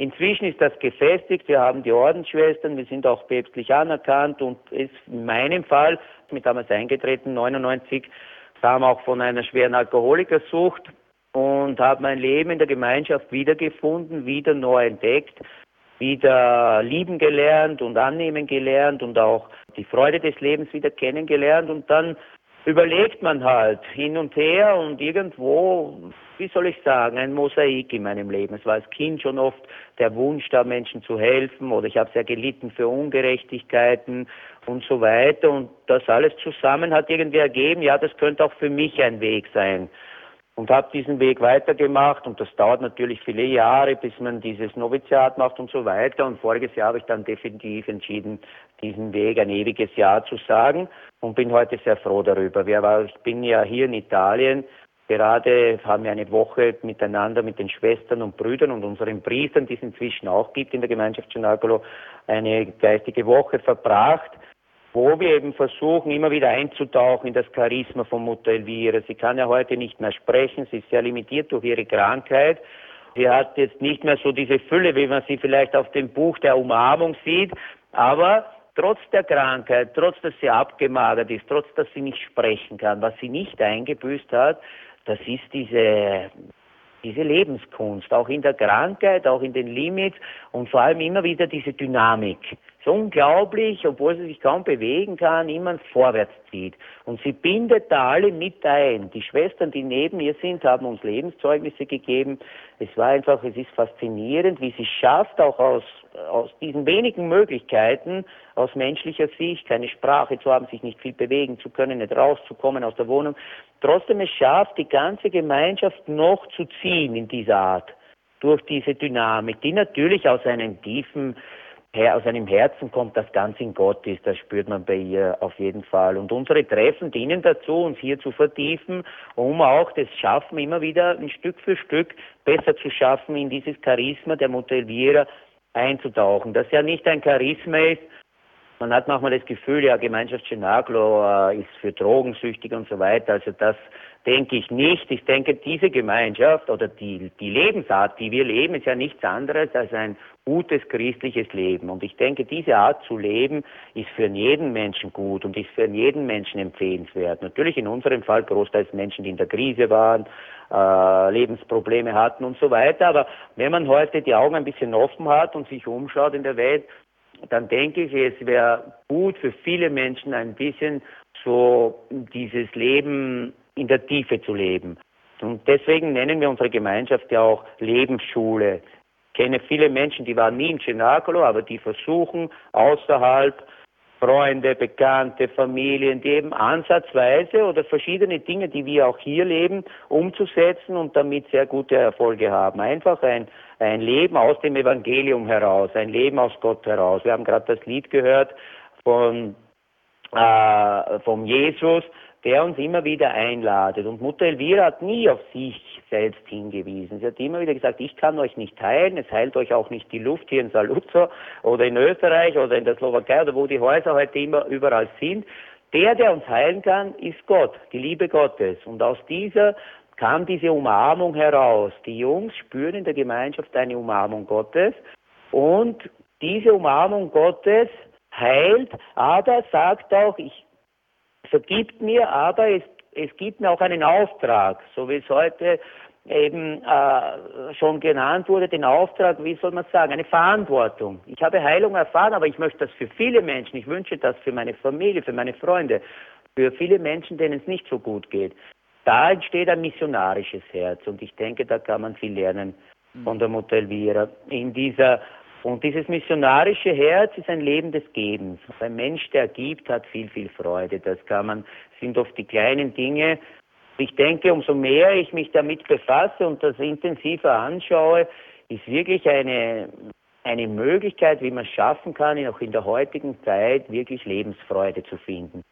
Inzwischen ist das gefestigt. Wir haben die Ordensschwestern, wir sind auch päpstlich anerkannt und ist in meinem Fall, mit damals eingetreten, 99, kam auch von einer schweren Alkoholikersucht und habe mein Leben in der Gemeinschaft wiedergefunden, wieder neu entdeckt, wieder lieben gelernt und annehmen gelernt und auch die Freude des Lebens wieder kennengelernt und dann überlegt man halt hin und her und irgendwo, wie soll ich sagen, ein Mosaik in meinem Leben. Es war als Kind schon oft der Wunsch, da Menschen zu helfen oder ich habe sehr gelitten für Ungerechtigkeiten und so weiter und das alles zusammen hat irgendwie ergeben, ja, das könnte auch für mich ein Weg sein und habe diesen Weg weitergemacht. Und das dauert natürlich viele Jahre, bis man dieses Noviziat macht und so weiter. Und voriges Jahr habe ich dann definitiv entschieden, diesen Weg ein ewiges Jahr zu sagen und bin heute sehr froh darüber. Ich bin ja hier in Italien, gerade haben wir eine Woche miteinander mit den Schwestern und Brüdern und unseren Priestern, die es inzwischen auch gibt in der Gemeinschaft Cenacolo, eine geistige Woche verbracht wo wir eben versuchen, immer wieder einzutauchen in das Charisma von Mutter Elvira. Sie kann ja heute nicht mehr sprechen, sie ist sehr limitiert durch ihre Krankheit. Sie hat jetzt nicht mehr so diese Fülle, wie man sie vielleicht auf dem Buch der Umarmung sieht, aber trotz der Krankheit, trotz dass sie abgemagert ist, trotz dass sie nicht sprechen kann, was sie nicht eingebüßt hat, das ist diese, diese Lebenskunst, auch in der Krankheit, auch in den Limits und vor allem immer wieder diese Dynamik. So unglaublich, obwohl sie sich kaum bewegen kann, immer vorwärts zieht. Und sie bindet da alle mit ein. Die Schwestern, die neben ihr sind, haben uns Lebenszeugnisse gegeben. Es war einfach, es ist faszinierend, wie sie schafft, auch aus, aus diesen wenigen Möglichkeiten, aus menschlicher Sicht, keine Sprache zu haben, sich nicht viel bewegen zu können, nicht rauszukommen aus der Wohnung, trotzdem es schafft, die ganze Gemeinschaft noch zu ziehen in dieser Art durch diese Dynamik, die natürlich aus einem tiefen aus einem Herzen kommt, das ganz in Gott ist. Das spürt man bei ihr auf jeden Fall. Und unsere Treffen dienen dazu, uns hier zu vertiefen, um auch das Schaffen immer wieder ein Stück für Stück besser zu schaffen, in dieses Charisma der Mutter Elvira einzutauchen. Das ja nicht ein Charisma ist, man hat manchmal das Gefühl, ja, Gemeinschaft Genaglo äh, ist für Drogensüchtige und so weiter. Also das denke ich nicht. Ich denke, diese Gemeinschaft oder die, die Lebensart, die wir leben, ist ja nichts anderes als ein gutes christliches Leben. Und ich denke, diese Art zu leben ist für jeden Menschen gut und ist für jeden Menschen empfehlenswert. Natürlich in unserem Fall großteils Menschen, die in der Krise waren, äh, Lebensprobleme hatten und so weiter. Aber wenn man heute die Augen ein bisschen offen hat und sich umschaut in der Welt, dann denke ich, es wäre gut für viele Menschen ein bisschen so dieses Leben in der Tiefe zu leben. Und deswegen nennen wir unsere Gemeinschaft ja auch Lebensschule. Ich kenne viele Menschen, die waren nie im Cenacolo, aber die versuchen außerhalb Freunde, Bekannte, Familien, die eben ansatzweise oder verschiedene Dinge, die wir auch hier leben, umzusetzen und damit sehr gute Erfolge haben. Einfach ein, ein Leben aus dem Evangelium heraus, ein Leben aus Gott heraus. Wir haben gerade das Lied gehört von, äh, vom Jesus, der uns immer wieder einladet. Und Mutter Elvira hat nie auf sich selbst hingewiesen. Sie hat immer wieder gesagt, ich kann euch nicht heilen, es heilt euch auch nicht die Luft hier in Saluzzo oder in Österreich oder in der Slowakei oder wo die Häuser heute immer überall sind. Der, der uns heilen kann, ist Gott, die Liebe Gottes. Und aus dieser kam diese Umarmung heraus. Die Jungs spüren in der Gemeinschaft eine Umarmung Gottes und diese Umarmung Gottes heilt, aber sagt auch, ich vergibt mir, aber es, es gibt mir auch einen Auftrag, so wie es heute eben äh, schon genannt wurde, den Auftrag, wie soll man sagen, eine Verantwortung. Ich habe Heilung erfahren, aber ich möchte das für viele Menschen, ich wünsche das für meine Familie, für meine Freunde, für viele Menschen, denen es nicht so gut geht. Da entsteht ein missionarisches Herz und ich denke, da kann man viel lernen von der Mutter Elvira. In dieser und dieses missionarische Herz ist ein Leben des Gebens. Ein Mensch, der gibt, hat viel, viel Freude. Das kann man, sind oft die kleinen Dinge. Ich denke, umso mehr ich mich damit befasse und das intensiver anschaue, ist wirklich eine, eine Möglichkeit, wie man es schaffen kann, auch in der heutigen Zeit wirklich Lebensfreude zu finden.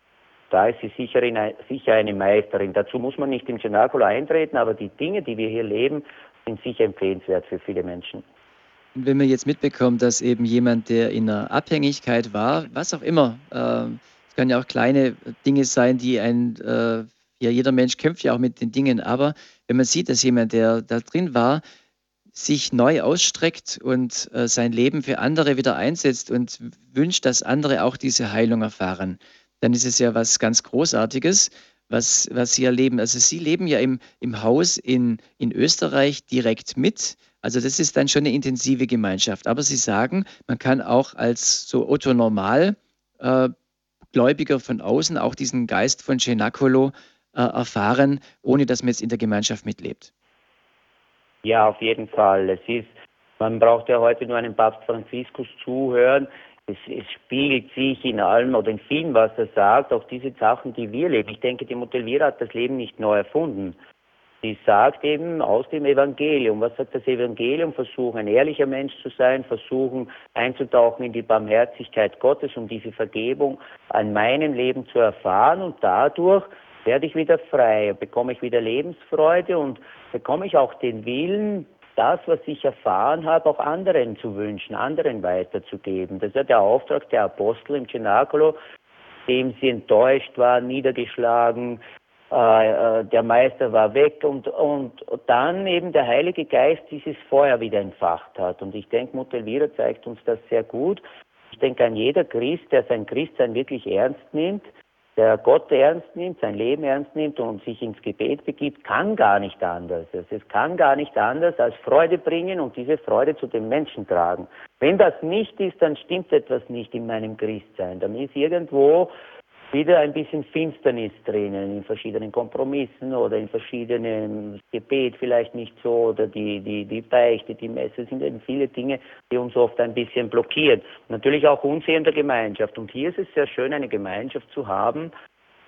Da ist sie sicher, eine, sicher eine Meisterin. Dazu muss man nicht im Cenaculo eintreten, aber die Dinge, die wir hier leben, sind sicher empfehlenswert für viele Menschen wenn man jetzt mitbekommt, dass eben jemand, der in einer Abhängigkeit war, was auch immer, äh, es können ja auch kleine Dinge sein, die ein, äh, ja, jeder Mensch kämpft ja auch mit den Dingen, aber wenn man sieht, dass jemand, der da drin war, sich neu ausstreckt und äh, sein Leben für andere wieder einsetzt und wünscht, dass andere auch diese Heilung erfahren, dann ist es ja was ganz Großartiges, was, was Sie erleben. Also Sie leben ja im, im Haus in, in Österreich direkt mit. Also das ist dann schon eine intensive Gemeinschaft. Aber Sie sagen, man kann auch als so Otto Normal äh, Gläubiger von außen auch diesen Geist von Cenacolo äh, erfahren, ohne dass man jetzt in der Gemeinschaft mitlebt. Ja, auf jeden Fall. Es ist, man braucht ja heute nur einen Papst Franziskus zuhören. Es, es, spiegelt sich in allem oder in vielen, was er sagt, auch diese Sachen, die wir leben. Ich denke, die Motivierer hat das Leben nicht neu erfunden. Sie sagt eben aus dem Evangelium, was sagt das Evangelium? Versuchen, ein ehrlicher Mensch zu sein, versuchen einzutauchen in die Barmherzigkeit Gottes, um diese Vergebung an meinem Leben zu erfahren und dadurch werde ich wieder frei, bekomme ich wieder Lebensfreude und bekomme ich auch den Willen, das, was ich erfahren habe, auch anderen zu wünschen, anderen weiterzugeben. Das ist ja der Auftrag der Apostel im Cenacolo, dem sie enttäuscht waren, niedergeschlagen, äh, äh, der Meister war weg und, und dann eben der Heilige Geist dieses Feuer wieder entfacht hat. Und ich denke, Mutter Elvira zeigt uns das sehr gut. Ich denke an jeder Christ, der sein Christsein wirklich ernst nimmt, der Gott ernst nimmt, sein Leben ernst nimmt und sich ins Gebet begibt, kann gar nicht anders. Es kann gar nicht anders als Freude bringen und diese Freude zu den Menschen tragen. Wenn das nicht ist, dann stimmt etwas nicht in meinem Christsein. Dann ist irgendwo wieder ein bisschen Finsternis drinnen in verschiedenen Kompromissen oder in verschiedenen Gebet vielleicht nicht so oder die, die, die Beichte, die Messe sind eben viele Dinge, die uns oft ein bisschen blockieren. Natürlich auch uns hier in der Gemeinschaft. Und hier ist es sehr schön, eine Gemeinschaft zu haben,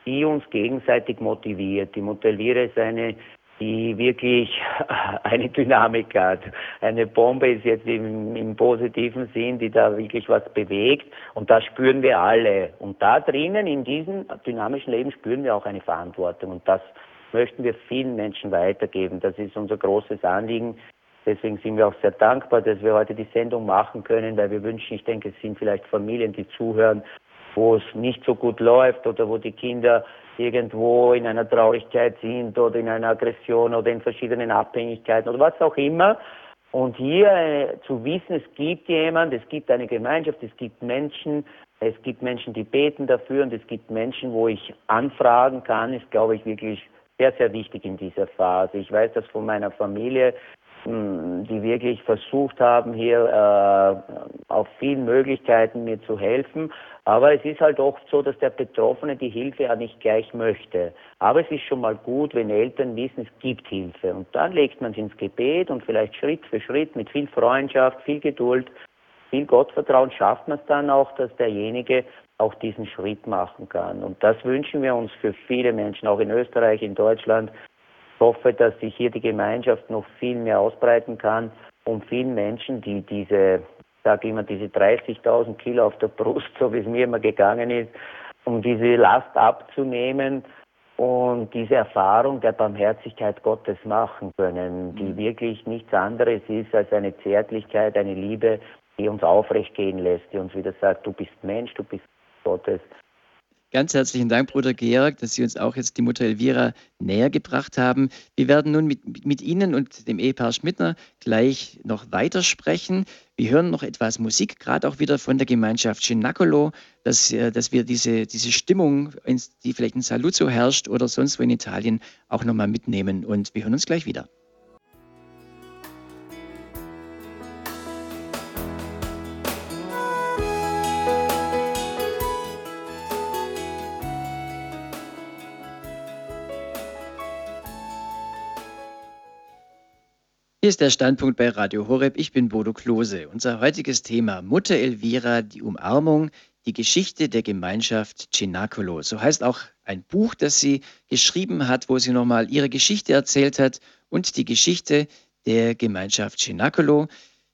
die uns gegenseitig motiviert. Die Motiviere ist eine die wirklich [laughs] eine Dynamik hat. Eine Bombe ist jetzt im, im, positiven Sinn, die da wirklich was bewegt und das spüren wir alle. Und da drinnen, in diesem dynamischen Leben, spüren wir auch eine Verantwortung und das möchten wir vielen Menschen weitergeben. Das ist unser großes Anliegen. Deswegen sind wir auch sehr dankbar, dass wir heute die Sendung machen können, weil wir wünschen, ich denke, es sind vielleicht Familien, die zuhören, wo es nicht so gut läuft oder wo die Kinder irgendwo in einer Traurigkeit sind oder in einer Aggression oder in verschiedenen Abhängigkeiten oder was auch immer. Und hier äh, zu wissen, es gibt jemand, es gibt eine Gemeinschaft, es gibt Menschen, es gibt Menschen, die beten dafür und es gibt Menschen, wo ich anfragen kann, ist, glaube ich, wirklich sehr, sehr wichtig in dieser Phase. Ich weiß das von meiner Familie, die wirklich versucht haben, hier äh, auf vielen Möglichkeiten mir zu helfen. Aber es ist halt oft so, dass der Betroffene die Hilfe ja nicht gleich möchte. Aber es ist schon mal gut, wenn Eltern wissen, es gibt Hilfe. Und dann legt man es ins Gebet und vielleicht Schritt für Schritt mit viel Freundschaft, viel Geduld, viel Gottvertrauen schafft man es dann auch, dass derjenige auch diesen Schritt machen kann. Und das wünschen wir uns für viele Menschen, auch in Österreich, in Deutschland. Ich hoffe, dass sich hier die Gemeinschaft noch viel mehr ausbreiten kann, um vielen Menschen, die diese, ich sage immer, diese 30.000 Kilo auf der Brust, [laughs] so wie es mir immer gegangen ist, um diese Last abzunehmen und diese Erfahrung der Barmherzigkeit Gottes machen können, die mhm. wirklich nichts anderes ist als eine Zärtlichkeit, eine Liebe, die uns aufrecht gehen lässt, die uns wieder sagt, du bist Mensch, du bist Gottes. Ganz herzlichen Dank, Bruder Georg, dass Sie uns auch jetzt die Mutter Elvira näher gebracht haben. Wir werden nun mit, mit Ihnen und dem Ehepaar Schmidtner gleich noch weitersprechen. Wir hören noch etwas Musik, gerade auch wieder von der Gemeinschaft Cenacolo, dass, äh, dass wir diese, diese Stimmung, die vielleicht in Saluzzo herrscht oder sonst wo in Italien, auch nochmal mitnehmen. Und wir hören uns gleich wieder. Ist der Standpunkt bei Radio Horeb. Ich bin Bodo Klose. Unser heutiges Thema Mutter Elvira, die Umarmung, die Geschichte der Gemeinschaft Cenacolo. So heißt auch ein Buch, das sie geschrieben hat, wo sie nochmal ihre Geschichte erzählt hat und die Geschichte der Gemeinschaft Cenacolo.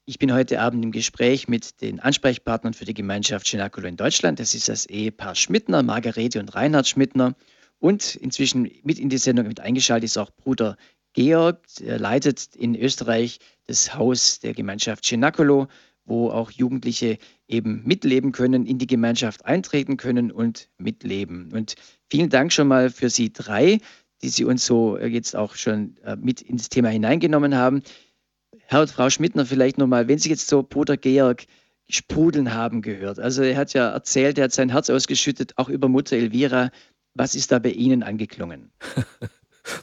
Ich bin heute Abend im Gespräch mit den Ansprechpartnern für die Gemeinschaft Cenacolo in Deutschland. Das ist das Ehepaar Schmidtner, Margarete und Reinhard Schmidtner. Und inzwischen mit in die Sendung mit eingeschaltet ist auch Bruder Georg leitet in Österreich das Haus der Gemeinschaft Cenacolo, wo auch Jugendliche eben mitleben können, in die Gemeinschaft eintreten können und mitleben. Und vielen Dank schon mal für Sie drei, die Sie uns so äh, jetzt auch schon äh, mit ins Thema hineingenommen haben. Herr und Frau Schmidtner, vielleicht nochmal, wenn Sie jetzt so Bruder Georg sprudeln haben gehört. Also er hat ja erzählt, er hat sein Herz ausgeschüttet, auch über Mutter Elvira. Was ist da bei Ihnen angeklungen? [laughs]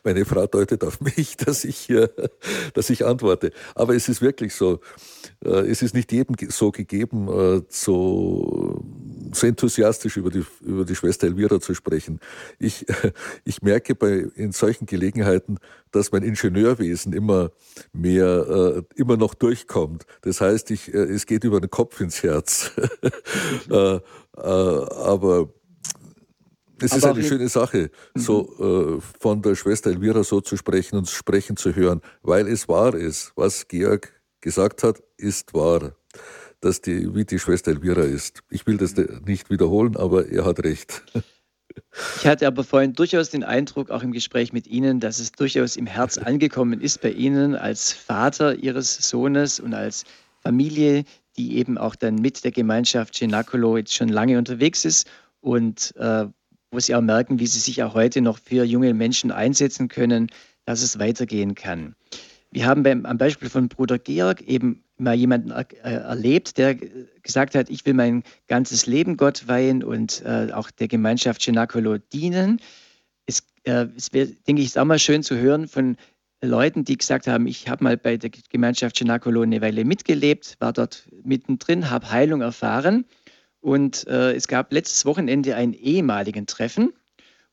Meine Frau deutet auf mich, [laughs] dass ich, äh, dass ich antworte. Aber es ist wirklich so. Äh, es ist nicht jedem so gegeben, äh, so, so enthusiastisch über die, über die Schwester Elvira zu sprechen. Ich, [laughs] ich merke bei, in solchen Gelegenheiten, dass mein Ingenieurwesen immer mehr, immer noch durchkommt. Das heißt, ich, es geht über den Kopf ins Herz. [laughs] aber es ist eine schöne Sache, mhm. so äh, von der Schwester Elvira so zu sprechen und sprechen zu hören, weil es wahr ist. Was Georg gesagt hat, ist wahr. Dass die, wie die Schwester Elvira ist. Ich will das nicht wiederholen, aber er hat recht. [laughs] Ich hatte aber vorhin durchaus den Eindruck, auch im Gespräch mit Ihnen, dass es durchaus im Herz angekommen ist bei Ihnen als Vater Ihres Sohnes und als Familie, die eben auch dann mit der Gemeinschaft Cenacolo jetzt schon lange unterwegs ist und äh, wo sie auch merken, wie sie sich auch heute noch für junge Menschen einsetzen können, dass es weitergehen kann. Wir haben beim, am Beispiel von Bruder Georg eben mal jemanden er, äh, erlebt, der gesagt hat, ich will mein ganzes Leben Gott weihen und äh, auch der Gemeinschaft Cenacolo dienen. Es, äh, es wäre, denke ich, ist auch mal schön zu hören von Leuten, die gesagt haben, ich habe mal bei der Gemeinschaft Cenacolo eine Weile mitgelebt, war dort mittendrin, habe Heilung erfahren und äh, es gab letztes Wochenende ein ehemaligen Treffen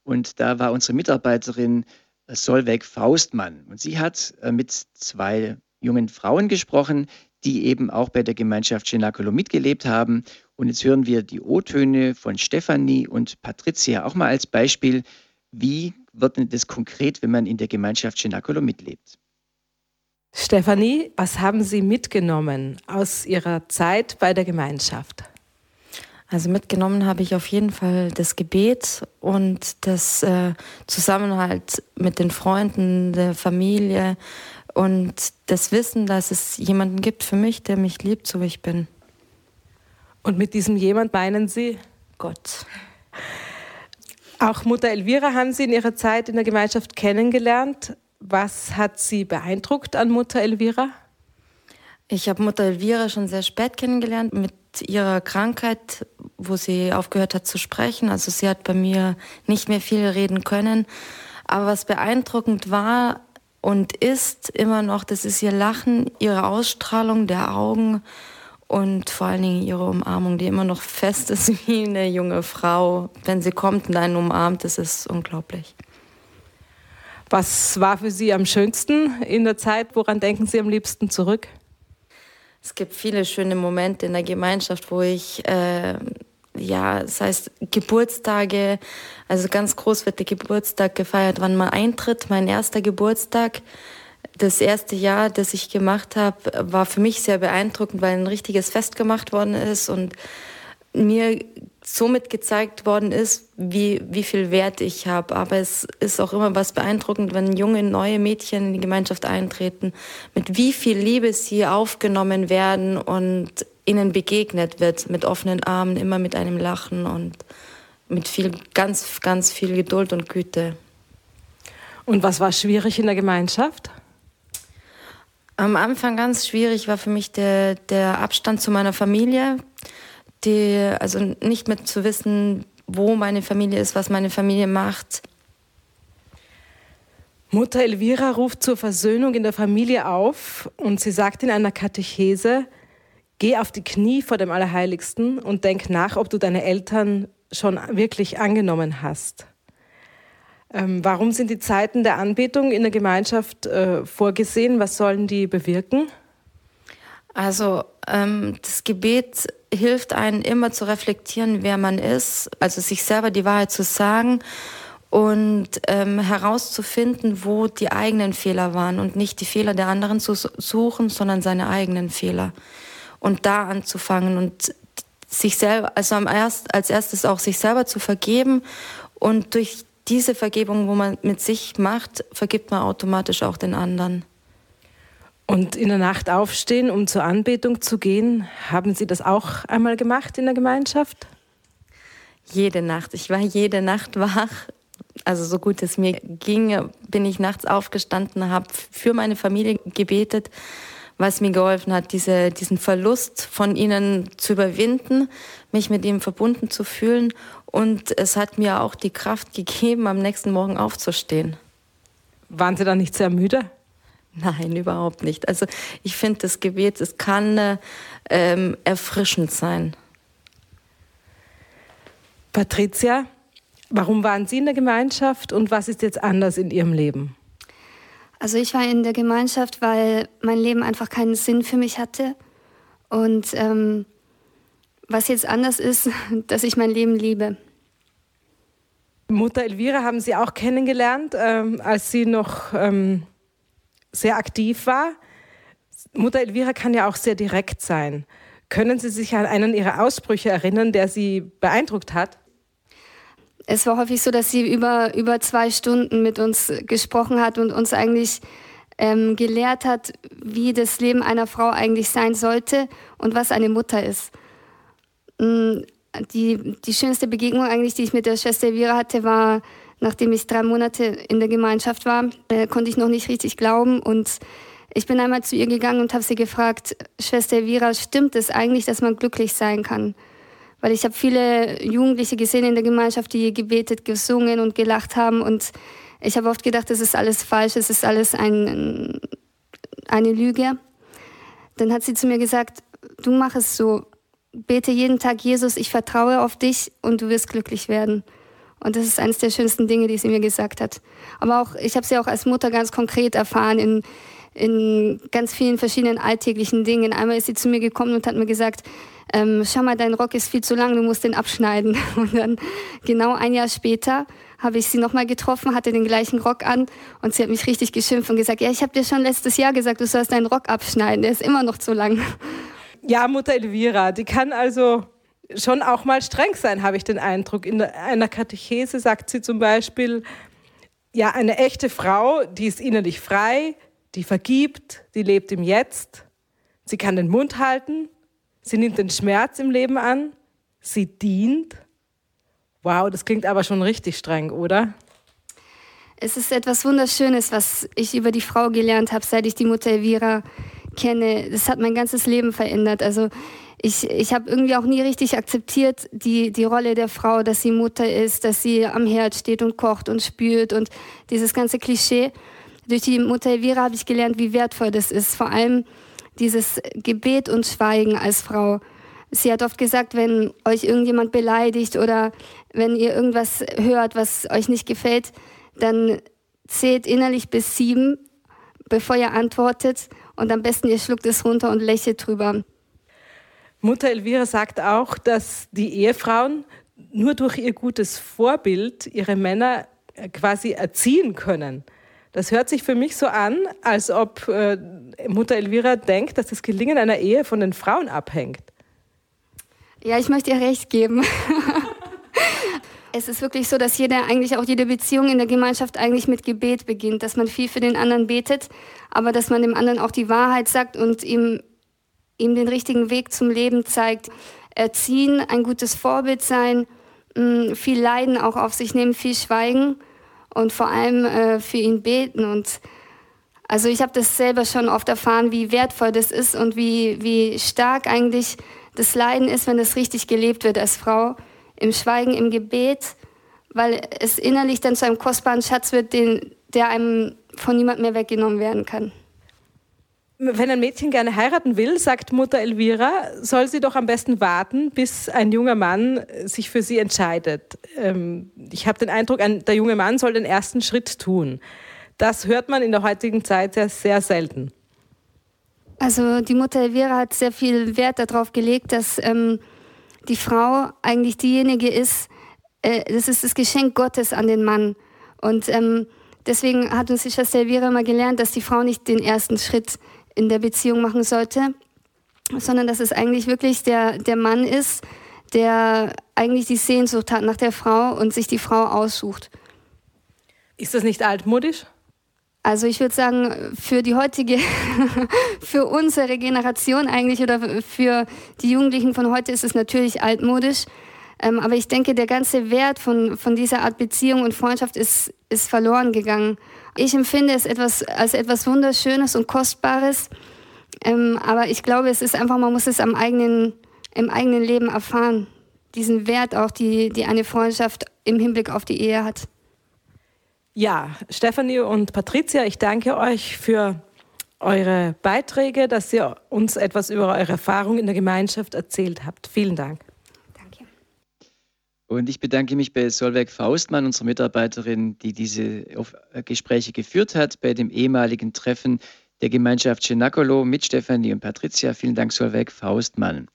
und da war unsere Mitarbeiterin äh, Solveig Faustmann und sie hat äh, mit zwei jungen Frauen gesprochen, die eben auch bei der Gemeinschaft Cenacolo mitgelebt haben. Und jetzt hören wir die O-Töne von Stefanie und Patricia auch mal als Beispiel. Wie wird denn das konkret, wenn man in der Gemeinschaft Cenacolo mitlebt? Stefanie, was haben Sie mitgenommen aus Ihrer Zeit bei der Gemeinschaft? Also mitgenommen habe ich auf jeden Fall das Gebet und das äh, Zusammenhalt mit den Freunden, der Familie und das Wissen, dass es jemanden gibt für mich, der mich liebt, so wie ich bin. Und mit diesem jemand meinen Sie? Gott. Auch Mutter Elvira haben Sie in Ihrer Zeit in der Gemeinschaft kennengelernt. Was hat Sie beeindruckt an Mutter Elvira? Ich habe Mutter Elvira schon sehr spät kennengelernt. Mit ihrer Krankheit, wo sie aufgehört hat zu sprechen. Also sie hat bei mir nicht mehr viel reden können. Aber was beeindruckend war und ist immer noch, das ist ihr Lachen, ihre Ausstrahlung der Augen und vor allen Dingen ihre Umarmung, die immer noch fest ist [laughs] wie eine junge Frau. Wenn sie kommt und einen umarmt, das ist unglaublich. Was war für Sie am schönsten in der Zeit? Woran denken Sie am liebsten zurück? Es gibt viele schöne Momente in der Gemeinschaft, wo ich äh, ja, das heißt Geburtstage, also ganz groß wird der Geburtstag gefeiert, wann man eintritt. Mein erster Geburtstag, das erste Jahr, das ich gemacht habe, war für mich sehr beeindruckend, weil ein richtiges Fest gemacht worden ist und mir somit gezeigt worden ist, wie, wie viel Wert ich habe. Aber es ist auch immer was beeindruckend, wenn junge, neue Mädchen in die Gemeinschaft eintreten, mit wie viel Liebe sie aufgenommen werden und ihnen begegnet wird, mit offenen Armen, immer mit einem Lachen und mit viel, ganz, ganz viel Geduld und Güte. Und was war schwierig in der Gemeinschaft? Am Anfang ganz schwierig war für mich der, der Abstand zu meiner Familie die, also nicht mehr zu wissen, wo meine Familie ist, was meine Familie macht. Mutter Elvira ruft zur Versöhnung in der Familie auf und sie sagt in einer Katechese, geh auf die Knie vor dem Allerheiligsten und denk nach, ob du deine Eltern schon wirklich angenommen hast. Ähm, warum sind die Zeiten der Anbetung in der Gemeinschaft äh, vorgesehen? Was sollen die bewirken? Also ähm, das Gebet hilft einen immer zu reflektieren, wer man ist, also sich selber die Wahrheit zu sagen und ähm, herauszufinden, wo die eigenen Fehler waren und nicht die Fehler der anderen zu suchen, sondern seine eigenen Fehler und da anzufangen und sich selber, also am erst, als erstes auch sich selber zu vergeben und durch diese Vergebung, wo man mit sich macht, vergibt man automatisch auch den anderen. Und in der Nacht aufstehen, um zur Anbetung zu gehen, haben Sie das auch einmal gemacht in der Gemeinschaft? Jede Nacht. Ich war jede Nacht wach. Also so gut es mir ging, bin ich nachts aufgestanden, habe für meine Familie gebetet, was mir geholfen hat, diese, diesen Verlust von ihnen zu überwinden, mich mit ihm verbunden zu fühlen. Und es hat mir auch die Kraft gegeben, am nächsten Morgen aufzustehen. Waren Sie dann nicht sehr müde? Nein, überhaupt nicht. Also ich finde, das Gebet, es kann ähm, erfrischend sein. Patricia, warum waren Sie in der Gemeinschaft und was ist jetzt anders in Ihrem Leben? Also ich war in der Gemeinschaft, weil mein Leben einfach keinen Sinn für mich hatte. Und ähm, was jetzt anders ist, [laughs] dass ich mein Leben liebe. Mutter Elvira haben Sie auch kennengelernt, ähm, als Sie noch ähm, sehr aktiv war. Mutter Elvira kann ja auch sehr direkt sein. Können Sie sich an einen Ihrer Ausbrüche erinnern, der Sie beeindruckt hat? Es war häufig so, dass sie über, über zwei Stunden mit uns gesprochen hat und uns eigentlich ähm, gelehrt hat, wie das Leben einer Frau eigentlich sein sollte und was eine Mutter ist. Mm, die, die schönste Begegnung eigentlich, die ich mit der Schwester Elvira hatte, war nachdem ich drei Monate in der Gemeinschaft war, äh, konnte ich noch nicht richtig glauben. Und ich bin einmal zu ihr gegangen und habe sie gefragt, Schwester Elvira, stimmt es eigentlich, dass man glücklich sein kann? Weil ich habe viele Jugendliche gesehen in der Gemeinschaft, die gebetet, gesungen und gelacht haben. Und ich habe oft gedacht, das ist alles falsch, es ist alles ein, eine Lüge. Dann hat sie zu mir gesagt, du mach es so, bete jeden Tag, Jesus, ich vertraue auf dich und du wirst glücklich werden. Und das ist eines der schönsten Dinge, die sie mir gesagt hat. Aber auch, ich habe sie auch als Mutter ganz konkret erfahren in, in ganz vielen verschiedenen alltäglichen Dingen. Einmal ist sie zu mir gekommen und hat mir gesagt, ähm, schau mal, dein Rock ist viel zu lang, du musst den abschneiden. [laughs] Und dann genau ein Jahr später habe ich sie nochmal getroffen, hatte den gleichen Rock an und sie hat mich richtig geschimpft und gesagt, ja, ich habe dir schon letztes Jahr gesagt, du sollst deinen Rock abschneiden, der ist immer noch zu lang. Ja, Mutter Elvira, die kann also schon auch mal streng sein, habe ich den Eindruck. In einer Katechese sagt sie zum Beispiel, ja, eine echte Frau, die ist innerlich frei, die vergibt, die lebt im Jetzt, sie kann den Mund halten, sie nimmt den Schmerz im Leben an, sie dient. Wow, das klingt aber schon richtig streng, oder? Es ist etwas Wunderschönes, was ich über die Frau gelernt habe, seit ich die Mutter Elvira kenne. Das hat mein ganzes Leben verändert. Also ich, ich habe irgendwie auch nie richtig akzeptiert die, die Rolle der Frau, dass sie Mutter ist, dass sie am Herd steht und kocht und spült und dieses ganze Klischee. Durch die Mutter Elvira habe ich gelernt, wie wertvoll das ist. Vor allem dieses Gebet und Schweigen als Frau. Sie hat oft gesagt, wenn euch irgendjemand beleidigt oder wenn ihr irgendwas hört, was euch nicht gefällt, dann zählt innerlich bis sieben, bevor ihr antwortet und am besten ihr schluckt es runter und lächelt drüber. Mutter Elvira sagt auch, dass die Ehefrauen nur durch ihr gutes Vorbild ihre Männer äh, quasi erziehen können. Das hört sich für mich so an, als ob äh, Mutter Elvira denkt, dass das Gelingen einer Ehe von den Frauen abhängt. Ja, ich möchte ihr recht geben. [laughs] es ist wirklich so, dass jede, eigentlich auch jede Beziehung in der Gemeinschaft eigentlich mit Gebet beginnt, dass man viel für den anderen betet, aber dass man dem anderen auch die Wahrheit sagt und ihm, ihm den richtigen Weg zum Leben zeigt. Erziehen, ein gutes Vorbild sein, mm, viel Leiden auch auf sich nehmen, viel Schweigen und vor allem äh, für ihn beten. Und also ich habe das selber schon oft erfahren, wie wertvoll das ist und wie, wie stark eigentlich das Leiden ist, wenn es richtig gelebt wird als Frau, im Schweigen, im Gebet, weil es innerlich dann zu einem kostbaren Schatz wird, den, der einem von niemand mehr weggenommen werden kann. Wenn ein Mädchen gerne heiraten will, sagt Mutter Elvira, soll sie doch am besten warten, bis ein junger Mann sich für sie entscheidet. Ähm, ich habe den Eindruck, der junge Mann soll den ersten Schritt tun. Das hört man in der heutigen Zeit sehr, sehr selten. Also die Mutter Elvira hat sehr viel Wert darauf gelegt, dass ähm, die Frau eigentlich diejenige ist, äh, das ist das Geschenk Gottes an den Mann. Und ähm, deswegen hat uns die Schwester Elvira mal gelernt, dass die Frau nicht den ersten Schritt in der Beziehung machen sollte, sondern dass es eigentlich wirklich der, der Mann ist, der eigentlich die Sehnsucht hat nach der Frau und sich die Frau aussucht. Ist das nicht altmodisch? Also ich würde sagen, für die heutige, [laughs] für unsere Generation eigentlich oder für die Jugendlichen von heute ist es natürlich altmodisch. Ähm, aber ich denke, der ganze Wert von, von dieser Art Beziehung und Freundschaft ist, ist verloren gegangen. Ich empfinde es etwas, als etwas Wunderschönes und Kostbares. Ähm, aber ich glaube, es ist einfach, man muss es am eigenen, im eigenen Leben erfahren. Diesen Wert auch, die, die eine Freundschaft im Hinblick auf die Ehe hat. Ja, Stefanie und Patricia, ich danke euch für eure Beiträge, dass ihr uns etwas über eure Erfahrung in der Gemeinschaft erzählt habt. Vielen Dank. Und ich bedanke mich bei Solveig Faustmann, unserer Mitarbeiterin, die diese äh, Gespräche geführt hat bei dem ehemaligen Treffen der Gemeinschaft Cenacolo mit Stefanie und Patricia. Vielen Dank, Solveig Faustmann.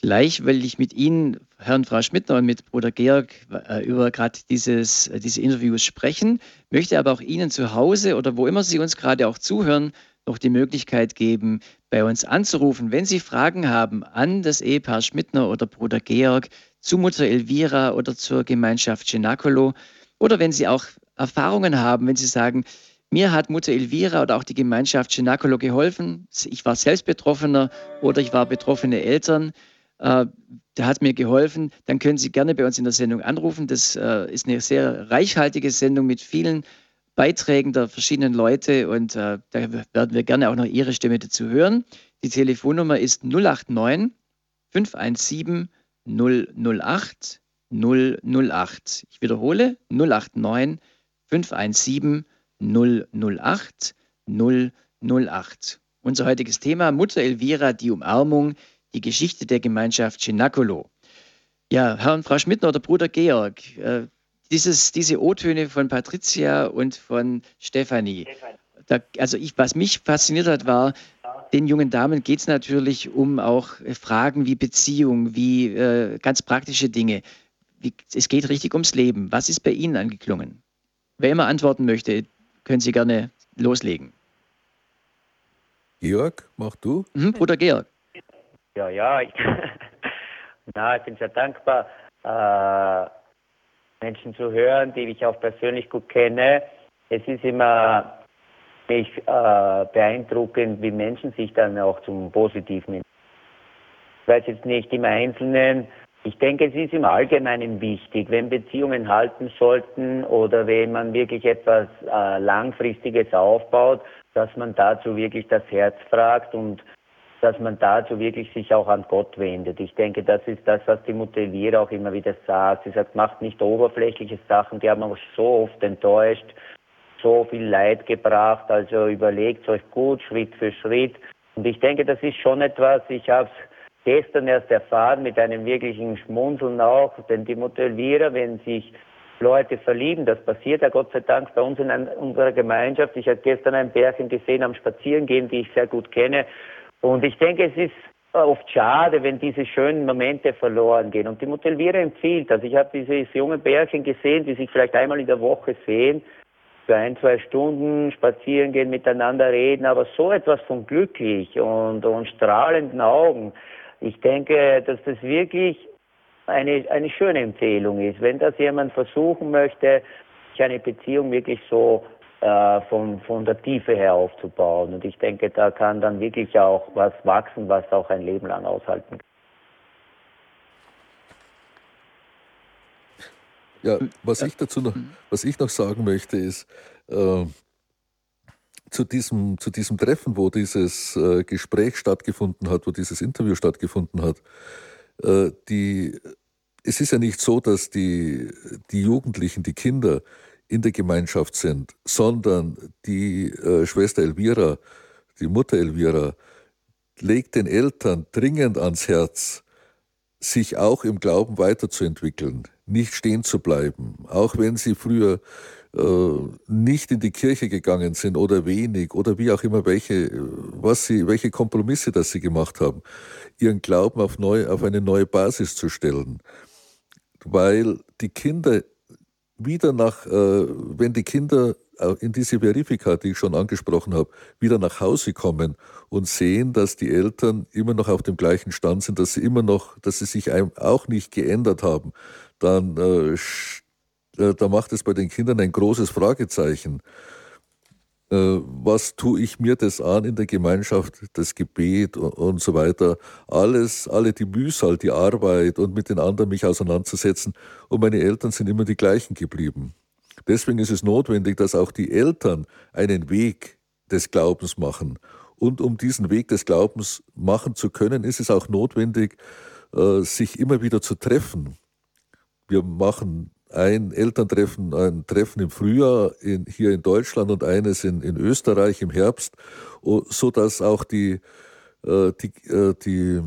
Gleich will ich mit Ihnen, Herrn Frau Schmidtner und mit Bruder Georg, äh, über gerade dieses, äh, diese Interviews sprechen, möchte aber auch Ihnen zu Hause oder wo immer Sie uns gerade auch zuhören, noch die Möglichkeit geben, bei uns anzurufen, wenn Sie Fragen haben an das Ehepaar Schmidtner oder Bruder Georg zu Mutter Elvira oder zur Gemeinschaft Cenacolo. Oder wenn Sie auch Erfahrungen haben, wenn Sie sagen, mir hat Mutter Elvira oder auch die Gemeinschaft Cenacolo geholfen. Ich war selbst Betroffener oder ich war betroffene Eltern. Äh, der hat mir geholfen. Dann können Sie gerne bei uns in der Sendung anrufen. Das äh, ist eine sehr reichhaltige Sendung mit vielen Beiträgen der verschiedenen Leute und äh, da werden wir gerne auch noch Ihre Stimme dazu hören. Die Telefonnummer ist 089 517 008 008. Ich wiederhole 089 517 008 008. Unser heutiges Thema Mutter Elvira, die Umarmung, die Geschichte der Gemeinschaft Cenacolo. Ja, Herr und Frau Schmidtner oder Bruder Georg, äh, dieses, diese O-Töne von Patricia und von Stefanie. Da, also ich, was mich fasziniert hat, war, den jungen Damen geht es natürlich um auch äh, Fragen wie Beziehung, wie äh, ganz praktische Dinge. Wie, es geht richtig ums Leben. Was ist bei Ihnen angeklungen? Wer immer antworten möchte, können Sie gerne loslegen. Georg, mach du. Mhm, Bruder Georg. Ja, ja. Ich, [laughs] na, ich bin sehr dankbar, äh, Menschen zu hören, die ich auch persönlich gut kenne. Es ist immer mich äh, beeindruckend, wie Menschen sich dann auch zum Positiven. Ich weiß jetzt nicht im Einzelnen. Ich denke, es ist im Allgemeinen wichtig, wenn Beziehungen halten sollten oder wenn man wirklich etwas äh, Langfristiges aufbaut, dass man dazu wirklich das Herz fragt und dass man dazu wirklich sich auch an Gott wendet. Ich denke, das ist das, was die Motivier auch immer wieder sagt. Sie sagt, macht nicht oberflächliche Sachen, die haben uns so oft enttäuscht so viel Leid gebracht. Also überlegt euch gut, Schritt für Schritt. Und ich denke, das ist schon etwas, ich habe es gestern erst erfahren mit einem wirklichen Schmunzeln auch, denn die Elvira, wenn sich Leute verlieben, das passiert ja Gott sei Dank bei uns in unserer Gemeinschaft. Ich habe gestern ein Pärchen gesehen am Spazierengehen, die ich sehr gut kenne. Und ich denke, es ist oft schade, wenn diese schönen Momente verloren gehen. Und die Mutter Elvira empfiehlt, also ich habe dieses junge Bärchen gesehen, die sich vielleicht einmal in der Woche sehen, für ein, zwei Stunden spazieren gehen, miteinander reden, aber so etwas von glücklich und, und strahlenden Augen. Ich denke, dass das wirklich eine, eine schöne Empfehlung ist. Wenn das jemand versuchen möchte, eine Beziehung wirklich so äh, von, von der Tiefe her aufzubauen. Und ich denke, da kann dann wirklich auch was wachsen, was auch ein Leben lang aushalten kann. Ja, was ich dazu noch, was ich noch sagen möchte, ist, äh, zu diesem, zu diesem Treffen, wo dieses äh, Gespräch stattgefunden hat, wo dieses Interview stattgefunden hat, äh, die, es ist ja nicht so, dass die, die Jugendlichen, die Kinder in der Gemeinschaft sind, sondern die äh, Schwester Elvira, die Mutter Elvira, legt den Eltern dringend ans Herz, sich auch im Glauben weiterzuentwickeln, nicht stehen zu bleiben, auch wenn sie früher äh, nicht in die Kirche gegangen sind oder wenig oder wie auch immer welche, was sie, welche Kompromisse das sie gemacht haben, ihren Glauben auf, neu, auf eine neue Basis zu stellen. Weil die Kinder wieder nach, äh, wenn die Kinder äh, in diese Verifika, die ich schon angesprochen habe, wieder nach Hause kommen und sehen, dass die Eltern immer noch auf dem gleichen Stand sind, dass sie immer noch, dass sie sich auch nicht geändert haben, dann äh, äh, da macht es bei den Kindern ein großes Fragezeichen. Äh, was tue ich mir das an in der Gemeinschaft, das Gebet und so weiter, alles, alle die Mühsal, die Arbeit und mit den anderen mich auseinanderzusetzen. Und meine Eltern sind immer die gleichen geblieben. Deswegen ist es notwendig, dass auch die Eltern einen Weg des Glaubens machen. Und um diesen Weg des Glaubens machen zu können, ist es auch notwendig, äh, sich immer wieder zu treffen. Wir machen ein Elterntreffen, ein Treffen im Frühjahr in, hier in Deutschland und eines in, in Österreich im Herbst, so dass auch die, äh, die, äh, die,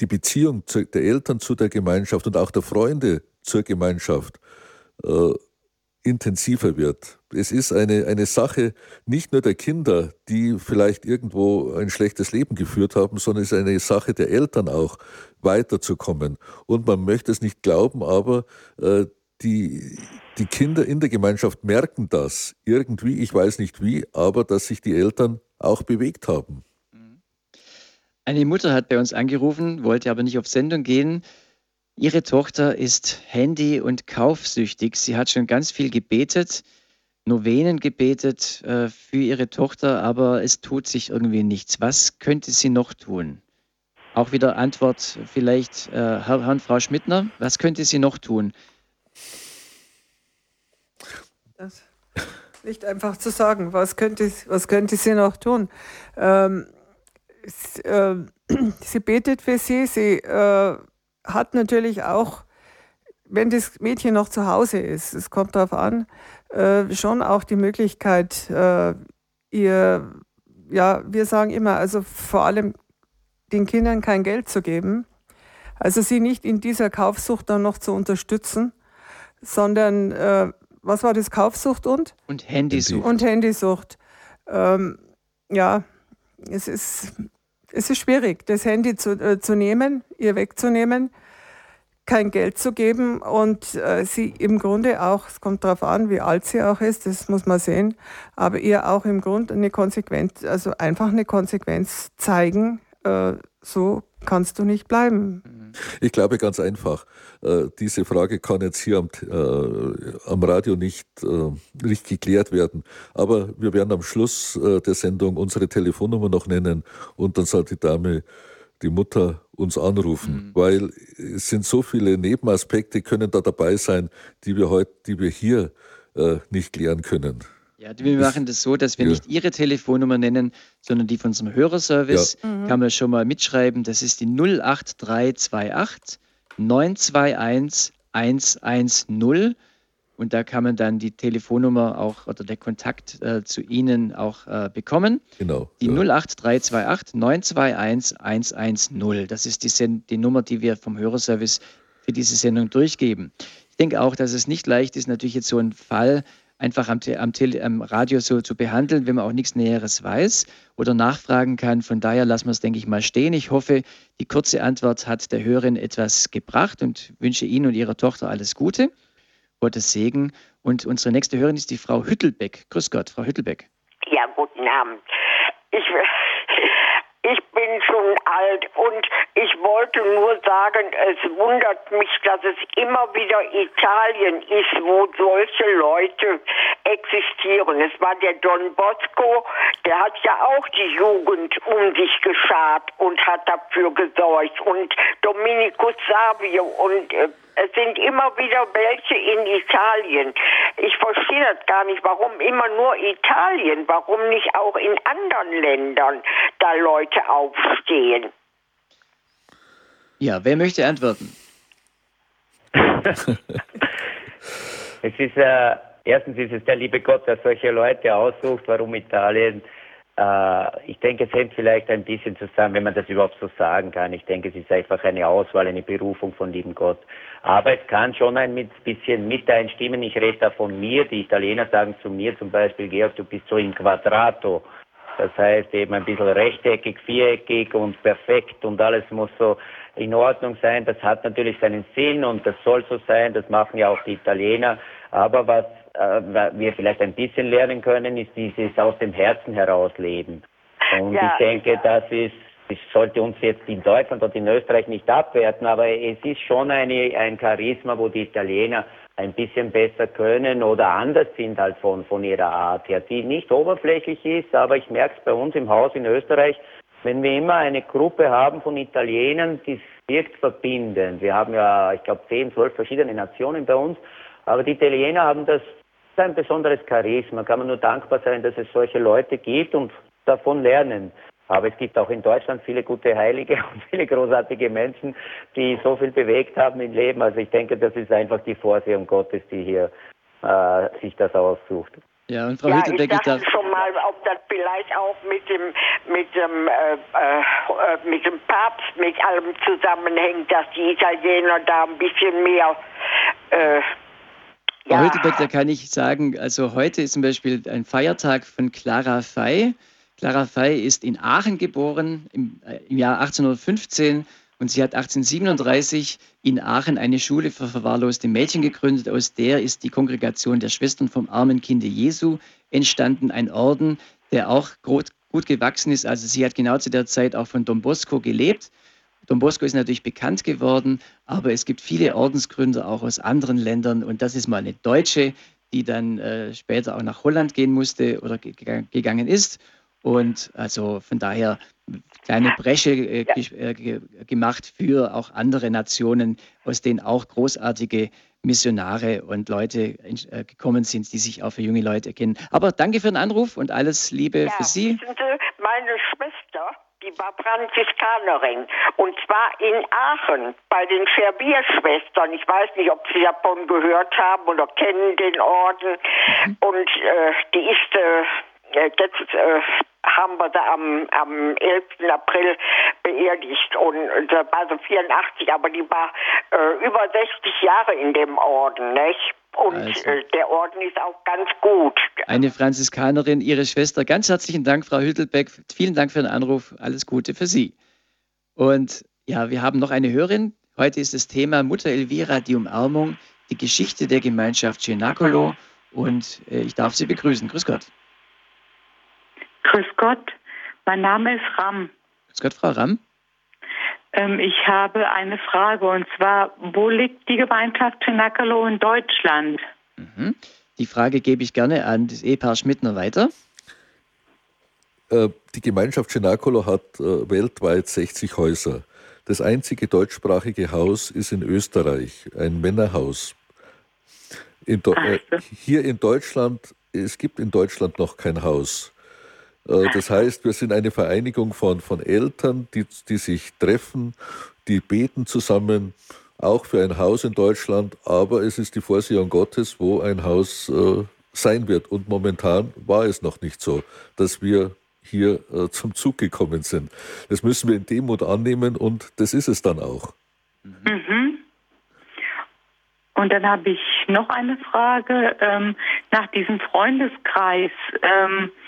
die Beziehung der Eltern zu der Gemeinschaft und auch der Freunde zur Gemeinschaft äh, intensiver wird. Es ist eine, eine Sache nicht nur der Kinder, die vielleicht irgendwo ein schlechtes Leben geführt haben, sondern es ist eine Sache der Eltern auch, weiterzukommen. Und man möchte es nicht glauben, aber äh, die, die Kinder in der Gemeinschaft merken das irgendwie, ich weiß nicht wie, aber dass sich die Eltern auch bewegt haben. Eine Mutter hat bei uns angerufen, wollte aber nicht auf Sendung gehen. Ihre Tochter ist handy- und kaufsüchtig. Sie hat schon ganz viel gebetet, Novenen gebetet äh, für ihre Tochter, aber es tut sich irgendwie nichts. Was könnte sie noch tun? Auch wieder Antwort vielleicht, äh, Herr, Herr und Frau Schmidtner, was könnte sie noch tun? Das nicht einfach zu sagen, was könnte, was könnte sie noch tun? Ähm, sie, äh, [clears throat] sie betet für sie, sie äh, hat natürlich auch, wenn das Mädchen noch zu Hause ist, es kommt darauf an, äh, schon auch die Möglichkeit, äh, ihr, ja, wir sagen immer, also vor allem den Kindern kein Geld zu geben, also sie nicht in dieser Kaufsucht dann noch zu unterstützen, sondern äh, was war das? Kaufsucht und? Und Handysucht. Und Handysucht. Ähm, ja, es ist, es ist schwierig, das Handy zu, äh, zu nehmen, ihr wegzunehmen, kein Geld zu geben und äh, sie im Grunde auch, es kommt darauf an, wie alt sie auch ist, das muss man sehen, aber ihr auch im Grunde eine Konsequenz, also einfach eine Konsequenz zeigen, äh, so kannst du nicht bleiben. Ich glaube ganz einfach, äh, diese Frage kann jetzt hier am, äh, am Radio nicht, äh, nicht geklärt werden. Aber wir werden am Schluss äh, der Sendung unsere Telefonnummer noch nennen und dann soll die Dame, die Mutter uns anrufen, mhm. weil es sind so viele Nebenaspekte können da dabei sein, die wir heute, die wir hier äh, nicht klären können. Ja, wir machen das so, dass wir ja. nicht Ihre Telefonnummer nennen, sondern die von unserem Hörerservice. Ja. Mhm. Kann man schon mal mitschreiben. Das ist die 08328 921 110. Und da kann man dann die Telefonnummer auch oder der Kontakt äh, zu Ihnen auch äh, bekommen. Genau. Die ja. 08328 921 110. Das ist die, die Nummer, die wir vom Hörerservice für diese Sendung durchgeben. Ich denke auch, dass es nicht leicht ist, natürlich jetzt so einen Fall einfach am, am, am Radio so zu behandeln, wenn man auch nichts Näheres weiß oder nachfragen kann. Von daher lassen wir es, denke ich, mal stehen. Ich hoffe, die kurze Antwort hat der Hörerin etwas gebracht und wünsche Ihnen und Ihrer Tochter alles Gute. Gottes Segen. Und unsere nächste Hörerin ist die Frau Hüttelbeck. Grüß Gott, Frau Hüttelbeck. Ja, guten Abend. Ich, ich bin schon alt und ich wollte nur sagen, es wundert mich, dass es immer wieder Italien ist, wo solche Leute existieren. Es war der Don Bosco, der hat ja auch die Jugend um sich geschart und hat dafür gesorgt. Und Dominikus Savio und äh, es sind immer wieder welche in Italien. Ich verstehe das gar nicht, warum immer nur Italien, warum nicht auch in anderen Ländern da Leute aufstehen. Ja, wer möchte antworten? [laughs] es ist äh, erstens ist es der liebe Gott, der solche Leute aussucht, warum Italien ich denke, es hängt vielleicht ein bisschen zusammen, wenn man das überhaupt so sagen kann. Ich denke, es ist einfach eine Auswahl, eine Berufung von lieben Gott. Aber es kann schon ein bisschen mit einstimmen. Ich rede da von mir. Die Italiener sagen zu mir zum Beispiel, Georg, du bist so in Quadrato. Das heißt eben ein bisschen rechteckig, viereckig und perfekt und alles muss so in Ordnung sein. Das hat natürlich seinen Sinn und das soll so sein. Das machen ja auch die Italiener. Aber was äh, wir vielleicht ein bisschen lernen können, ist dieses aus dem Herzen heraus leben. Und ja, ich denke, das ist, das sollte uns jetzt in Deutschland und in Österreich nicht abwerten, aber es ist schon eine, ein Charisma, wo die Italiener ein bisschen besser können oder anders sind als von, von ihrer Art her, die nicht oberflächlich ist, aber ich merke es bei uns im Haus in Österreich, wenn wir immer eine Gruppe haben von Italienern, die wirkt verbindend. Wir haben ja, ich glaube, zehn, zwölf verschiedene Nationen bei uns, aber die Italiener haben das ist ein besonderes Charisma. Kann man nur dankbar sein, dass es solche Leute gibt und davon lernen. Aber es gibt auch in Deutschland viele gute Heilige [laughs] und viele großartige Menschen, die so viel bewegt haben im Leben. Also ich denke, das ist einfach die Vorsehung Gottes, die hier äh, sich das aussucht. Ja, und Frau ja, Hüttelbeck, ich dachte schon mal, ob das vielleicht auch mit dem mit dem äh, äh, mit dem Papst mit allem zusammenhängt, dass die Italiener da ein bisschen mehr äh, ja. Hültebeck, da kann ich sagen, also heute ist zum Beispiel ein Feiertag von Clara Fey. Clara Fey ist in Aachen geboren im, äh, im Jahr 1815 und sie hat 1837 in Aachen eine Schule für verwahrloste Mädchen gegründet. Aus der ist die Kongregation der Schwestern vom armen Kinde Jesu entstanden, ein Orden, der auch gut, gut gewachsen ist. Also sie hat genau zu der Zeit auch von Don Bosco gelebt. Don Bosco ist natürlich bekannt geworden, aber es gibt viele Ordensgründer auch aus anderen Ländern und das ist mal eine Deutsche, die dann äh, später auch nach Holland gehen musste oder ge gegangen ist. Und also von daher kleine Bresche äh, ja. äh, gemacht für auch andere Nationen, aus denen auch großartige Missionare und Leute äh, gekommen sind, die sich auch für junge Leute kennen. Aber danke für den Anruf und alles Liebe ja, für Sie. Meine Schwester die war Franziskanerin. Und zwar in Aachen bei den Scherbierschwestern. Ich weiß nicht, ob Sie davon gehört haben oder kennen den Orden. Und äh, die ist äh, jetzt äh, haben wir da am, am 11. April beerdigt und da war so 84, aber die war äh, über 60 Jahre in dem Orden, nicht? Und also. äh, der Orden ist auch ganz gut. Eine Franziskanerin, Ihre Schwester. Ganz herzlichen Dank, Frau Hüttelbeck. Vielen Dank für den Anruf. Alles Gute für Sie. Und ja, wir haben noch eine Hörerin. Heute ist das Thema Mutter Elvira, die Umarmung, die Geschichte der Gemeinschaft Cenacolo. Und äh, ich darf Sie begrüßen. Grüß Gott. Grüß Gott. Mein Name ist Ram. Grüß Gott, Frau Ram. Ähm, ich habe eine Frage und zwar, wo liegt die Gemeinschaft Cenacolo in Deutschland? Mhm. Die Frage gebe ich gerne an das Ehepaar Schmidtner weiter. Äh, die Gemeinschaft Cenacolo hat äh, weltweit 60 Häuser. Das einzige deutschsprachige Haus ist in Österreich, ein Männerhaus. In äh, hier in Deutschland, es gibt in Deutschland noch kein Haus. Äh, das heißt, wir sind eine Vereinigung von, von Eltern, die, die sich treffen, die beten zusammen, auch für ein Haus in Deutschland, aber es ist die Vorsehung Gottes, wo ein Haus äh, sein wird. Und momentan war es noch nicht so, dass wir hier äh, zum Zug gekommen sind. Das müssen wir in Demut annehmen und das ist es dann auch. Mhm. Und dann habe ich noch eine Frage ähm, nach diesem Freundeskreis. Ähm, äh,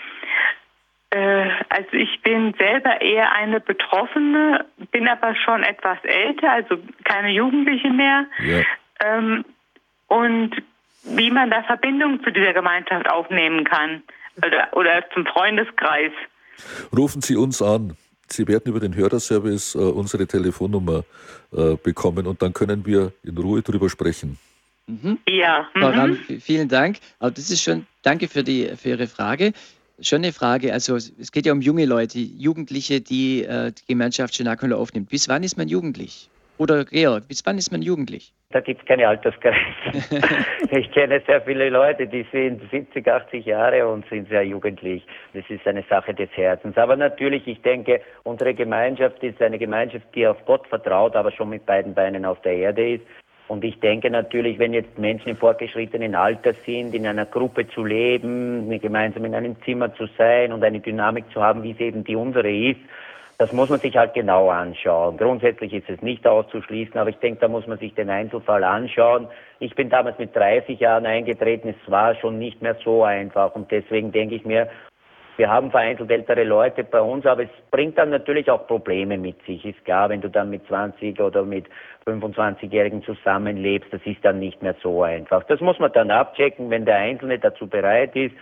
also ich bin selber eher eine Betroffene, bin aber schon etwas älter, also keine Jugendliche mehr. Ja. Ähm, und wie man da Verbindung zu dieser Gemeinschaft aufnehmen kann oder, oder zum Freundeskreis. Rufen Sie uns an. Sie werden über den Hörerservice äh, unsere Telefonnummer äh, bekommen und dann können wir in Ruhe darüber sprechen. Mhm. Ja. Mhm. Frau Ram, vielen Dank. Aber das ist schon, danke für, die, für Ihre Frage. Schon eine Frage, also es geht ja um junge Leute, Jugendliche, die äh, die Gemeinschaft Schenakolo aufnimmt. Bis wann ist man jugendlich? Oder Georg, bis wann ist man jugendlich? Da gibt es keine Altersgrenze. [laughs] ich kenne sehr viele Leute, die sind 70, 80 Jahre und sind sehr jugendlich. Das ist eine Sache des Herzens. Aber natürlich, ich denke, unsere Gemeinschaft ist eine Gemeinschaft, die auf Gott vertraut, aber schon mit beiden Beinen auf der Erde ist. Und ich denke natürlich, wenn jetzt Menschen im fortgeschrittenen Alter sind, in einer Gruppe zu leben, gemeinsam in einem Zimmer zu sein und eine Dynamik zu haben, wie es eben die unsere ist, das muss man sich halt genau anschauen. Grundsätzlich ist es nicht auszuschließen, aber ich denke, da muss man sich den Einzelfall anschauen. Ich bin damals mit 30 Jahren eingetreten, es war schon nicht mehr so einfach und deswegen denke ich mir, wir haben vereinzelt ältere Leute bei uns, aber es bringt dann natürlich auch Probleme mit sich. Ist klar, wenn du dann mit 20 oder mit 25-Jährigen zusammenlebst, das ist dann nicht mehr so einfach. Das muss man dann abchecken, wenn der Einzelne dazu bereit ist.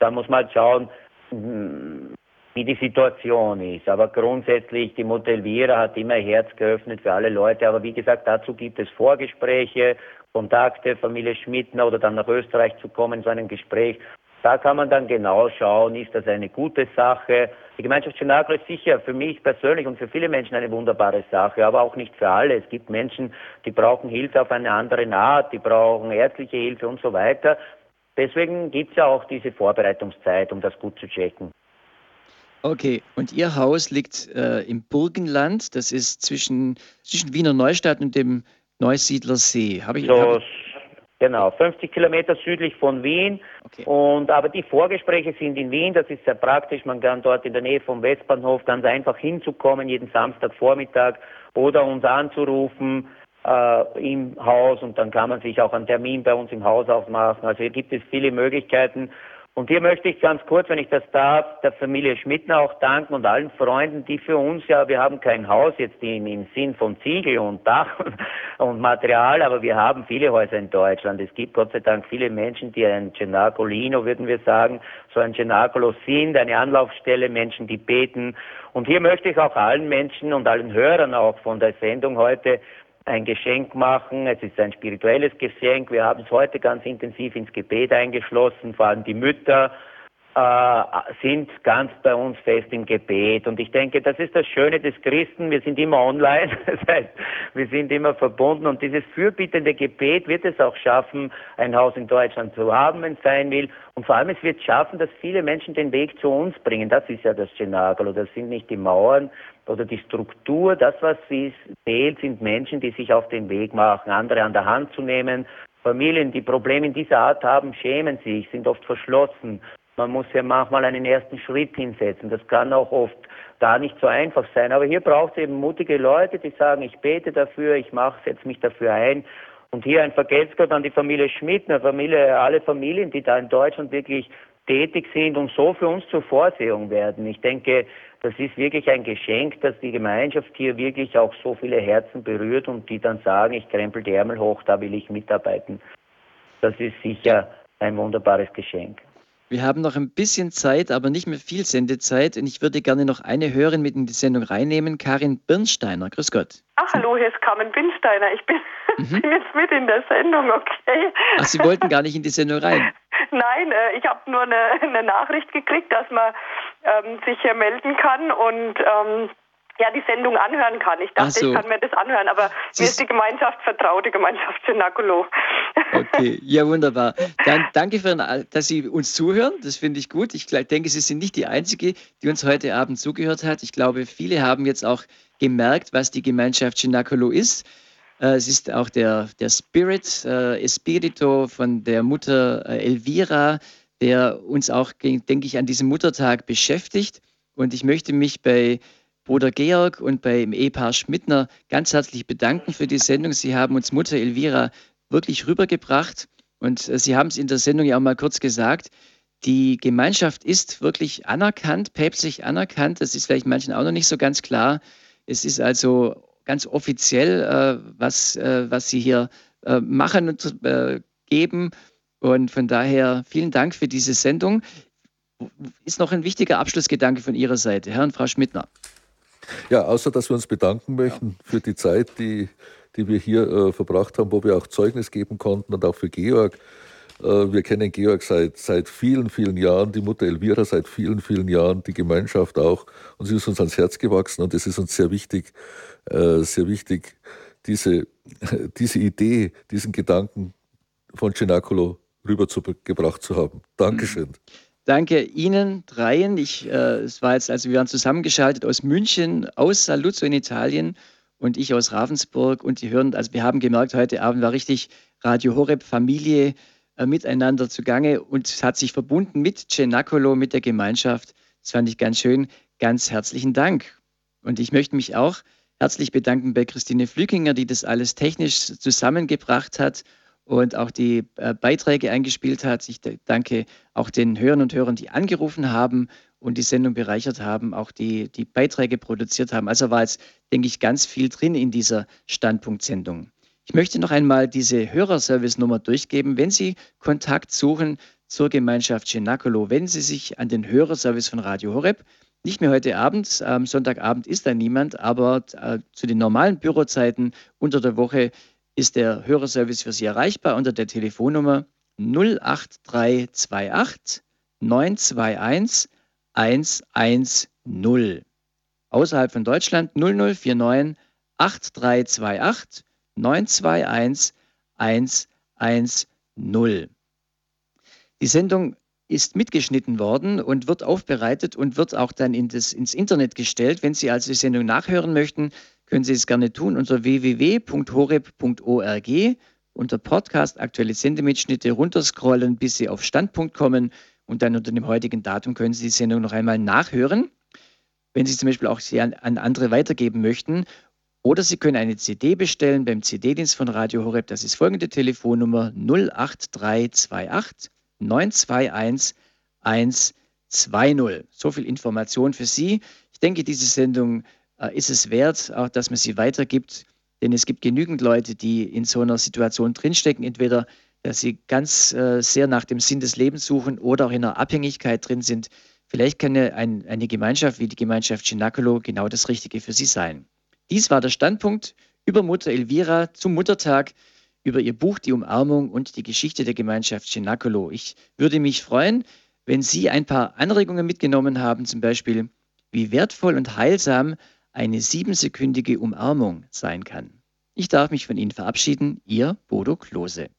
Da muss man halt schauen, hm, wie die Situation ist. Aber grundsätzlich, die Mutter Elvira hat immer Herz geöffnet für alle Leute. Aber wie gesagt, dazu gibt es Vorgespräche, Kontakte, Familie Schmidtner oder dann nach Österreich zu kommen, so einem Gespräch. Da kann man dann genau schauen, ist das eine gute Sache. Die Gemeinschaft Chenagro ist sicher für mich persönlich und für viele Menschen eine wunderbare Sache, aber auch nicht für alle. Es gibt Menschen, die brauchen Hilfe auf eine andere Art, die brauchen ärztliche Hilfe und so weiter. Deswegen gibt es ja auch diese Vorbereitungszeit, um das gut zu checken. Okay, und Ihr Haus liegt äh, im Burgenland, das ist zwischen, zwischen Wiener Neustadt und dem Neusiedler See. Habe ich, so, hab Genau, 50 Kilometer südlich von Wien. Okay. Und aber die Vorgespräche sind in Wien, das ist sehr praktisch. Man kann dort in der Nähe vom Westbahnhof ganz einfach hinzukommen, jeden Samstagvormittag oder uns anzurufen äh, im Haus und dann kann man sich auch einen Termin bei uns im Haus aufmachen. Also hier gibt es viele Möglichkeiten. Und hier möchte ich ganz kurz, wenn ich das darf, der Familie Schmidtner auch danken und allen Freunden, die für uns ja, wir haben kein Haus jetzt im, im Sinn von Ziegel und Dach [laughs] und Material, aber wir haben viele Häuser in Deutschland. Es gibt Gott sei Dank viele Menschen, die ein Cenacolino, würden wir sagen, so ein Cenacolo sind, eine Anlaufstelle, Menschen, die beten. Und hier möchte ich auch allen Menschen und allen Hörern auch von der Sendung heute ein Geschenk machen. Es ist ein spirituelles Geschenk. Wir haben es heute ganz intensiv ins Gebet eingeschlossen, vor allem die Mütter äh, sind ganz bei uns fest im Gebet. Und ich denke, das ist das Schöne des Christen. Wir sind immer online, [laughs] das heißt, wir sind immer verbunden. Und dieses fürbittende Gebet wird es auch schaffen, ein Haus in Deutschland zu haben, wenn es sein will. Und vor allem, es wird schaffen, dass viele Menschen den Weg zu uns bringen. Das ist ja das Genagel. Das sind nicht die Mauern oder die Struktur. Das, was sie zählt, sind Menschen, die sich auf den Weg machen, andere an der Hand zu nehmen. Familien, die Probleme in dieser Art haben, schämen sich, sind oft verschlossen. Man muss ja manchmal einen ersten Schritt hinsetzen. Das kann auch oft da nicht so einfach sein. Aber hier braucht es eben mutige Leute, die sagen, ich bete dafür, ich mache, setze mich dafür ein. Und hier ein Vergeltungsgott an die Familie Schmidt, eine Familie, alle Familien, die da in Deutschland wirklich tätig sind und so für uns zur Vorsehung werden. Ich denke, das ist wirklich ein Geschenk, dass die Gemeinschaft hier wirklich auch so viele Herzen berührt und die dann sagen, ich krempel die Ärmel hoch, da will ich mitarbeiten. Das ist sicher ein wunderbares Geschenk. Wir haben noch ein bisschen Zeit, aber nicht mehr viel Sendezeit. Und ich würde gerne noch eine Hörerin mit in die Sendung reinnehmen, Karin Birnsteiner. Grüß Gott. Ach, hallo, hier ist Carmen Birnsteiner. Ich bin, [laughs] mhm. bin jetzt mit in der Sendung, okay. Ach, Sie wollten gar nicht in die Sendung rein? Nein, äh, ich habe nur eine, eine, Nachricht gekriegt, dass man ähm, sich hier melden kann und ähm, ja, die Sendung anhören kann. Ich dachte, so. ich kann mir das anhören, aber Sie mir ist die Gemeinschaft vertraut, die Gemeinschaft Synakulo. Okay, [laughs] ja, wunderbar. Dann danke, für, dass Sie uns zuhören. Das finde ich gut. Ich denke, Sie sind nicht die Einzige, die uns heute Abend zugehört hat. Ich glaube, viele haben jetzt auch gemerkt, was die Gemeinschaft Synakulo ist. Äh, es ist auch der, der Spirit, äh, Espirito von der Mutter äh, Elvira, der uns auch, denke ich, an diesem Muttertag beschäftigt. Und ich möchte mich bei Bruder Georg und beim Ehepaar Schmidtner ganz herzlich bedanken für die Sendung. Sie haben uns Mutter Elvira wirklich rübergebracht. Und Sie haben es in der Sendung ja auch mal kurz gesagt. Die Gemeinschaft ist wirklich anerkannt, päpstlich anerkannt. Das ist vielleicht manchen auch noch nicht so ganz klar. Es ist also ganz offiziell, äh, was, äh, was Sie hier äh, machen und äh, geben. Und von daher vielen Dank für diese Sendung. Ist noch ein wichtiger Abschlussgedanke von Ihrer Seite, Herr und Frau Schmidtner. Ja, außer dass wir uns bedanken möchten ja. für die Zeit, die, die wir hier äh, verbracht haben, wo wir auch Zeugnis geben konnten und auch für Georg. Äh, wir kennen Georg seit, seit vielen, vielen Jahren, die Mutter Elvira seit vielen, vielen Jahren, die Gemeinschaft auch. Und sie ist uns ans Herz gewachsen und es ist uns sehr wichtig, sehr wichtig, diese, [laughs] diese Idee, diesen Gedanken von Cenacolo rübergebracht zu haben. Dankeschön. Mhm. Danke Ihnen dreien. Ich, äh, es war jetzt, also wir waren zusammengeschaltet aus München, aus Saluzzo in Italien und ich aus Ravensburg. Und die hören, also wir haben gemerkt, heute Abend war richtig Radio Horeb Familie äh, miteinander zugange und es hat sich verbunden mit Cenacolo, mit der Gemeinschaft. Das fand ich ganz schön. Ganz herzlichen Dank. Und ich möchte mich auch herzlich bedanken bei Christine Flückinger, die das alles technisch zusammengebracht hat und auch die äh, Beiträge eingespielt hat. Ich danke auch den Hörern und Hörern, die angerufen haben und die Sendung bereichert haben, auch die, die Beiträge produziert haben. Also war jetzt, denke ich, ganz viel drin in dieser Standpunktsendung. Ich möchte noch einmal diese Hörerservice-Nummer durchgeben. Wenn Sie Kontakt suchen zur Gemeinschaft Cenacolo, wenden Sie sich an den Hörerservice von Radio Horeb. Nicht mehr heute Abend, am Sonntagabend ist da niemand, aber äh, zu den normalen Bürozeiten unter der Woche ist der Hörerservice für Sie erreichbar unter der Telefonnummer 08328 921 110. Außerhalb von Deutschland 0049 8328 921 110. Die Sendung ist mitgeschnitten worden und wird aufbereitet und wird auch dann in das, ins Internet gestellt. Wenn Sie also die Sendung nachhören möchten, können Sie es gerne tun unter www.horeb.org unter Podcast aktuelle Sendemitschnitte runterscrollen, bis Sie auf Standpunkt kommen und dann unter dem heutigen Datum können Sie die Sendung noch einmal nachhören. Wenn Sie zum Beispiel auch sie an, an andere weitergeben möchten. Oder Sie können eine CD bestellen beim CD-Dienst von Radio Horeb. Das ist folgende Telefonnummer 08328 921 120. So viel Information für Sie. Ich denke, diese Sendung äh, ist es wert, auch dass man sie weitergibt. Denn es gibt genügend Leute, die in so einer Situation drinstecken, entweder dass sie ganz äh, sehr nach dem Sinn des Lebens suchen oder auch in einer Abhängigkeit drin sind. Vielleicht kann ein, eine Gemeinschaft wie die Gemeinschaft Cenacolo genau das Richtige für sie sein. Dies war der Standpunkt über Mutter Elvira zum Muttertag, über ihr Buch Die Umarmung und die Geschichte der Gemeinschaft Cenacolo. Ich würde mich freuen, wenn Sie ein paar Anregungen mitgenommen haben, zum Beispiel, wie wertvoll und heilsam eine siebensekündige Umarmung sein kann. Ich darf mich von Ihnen verabschieden, Ihr Bodo Klose.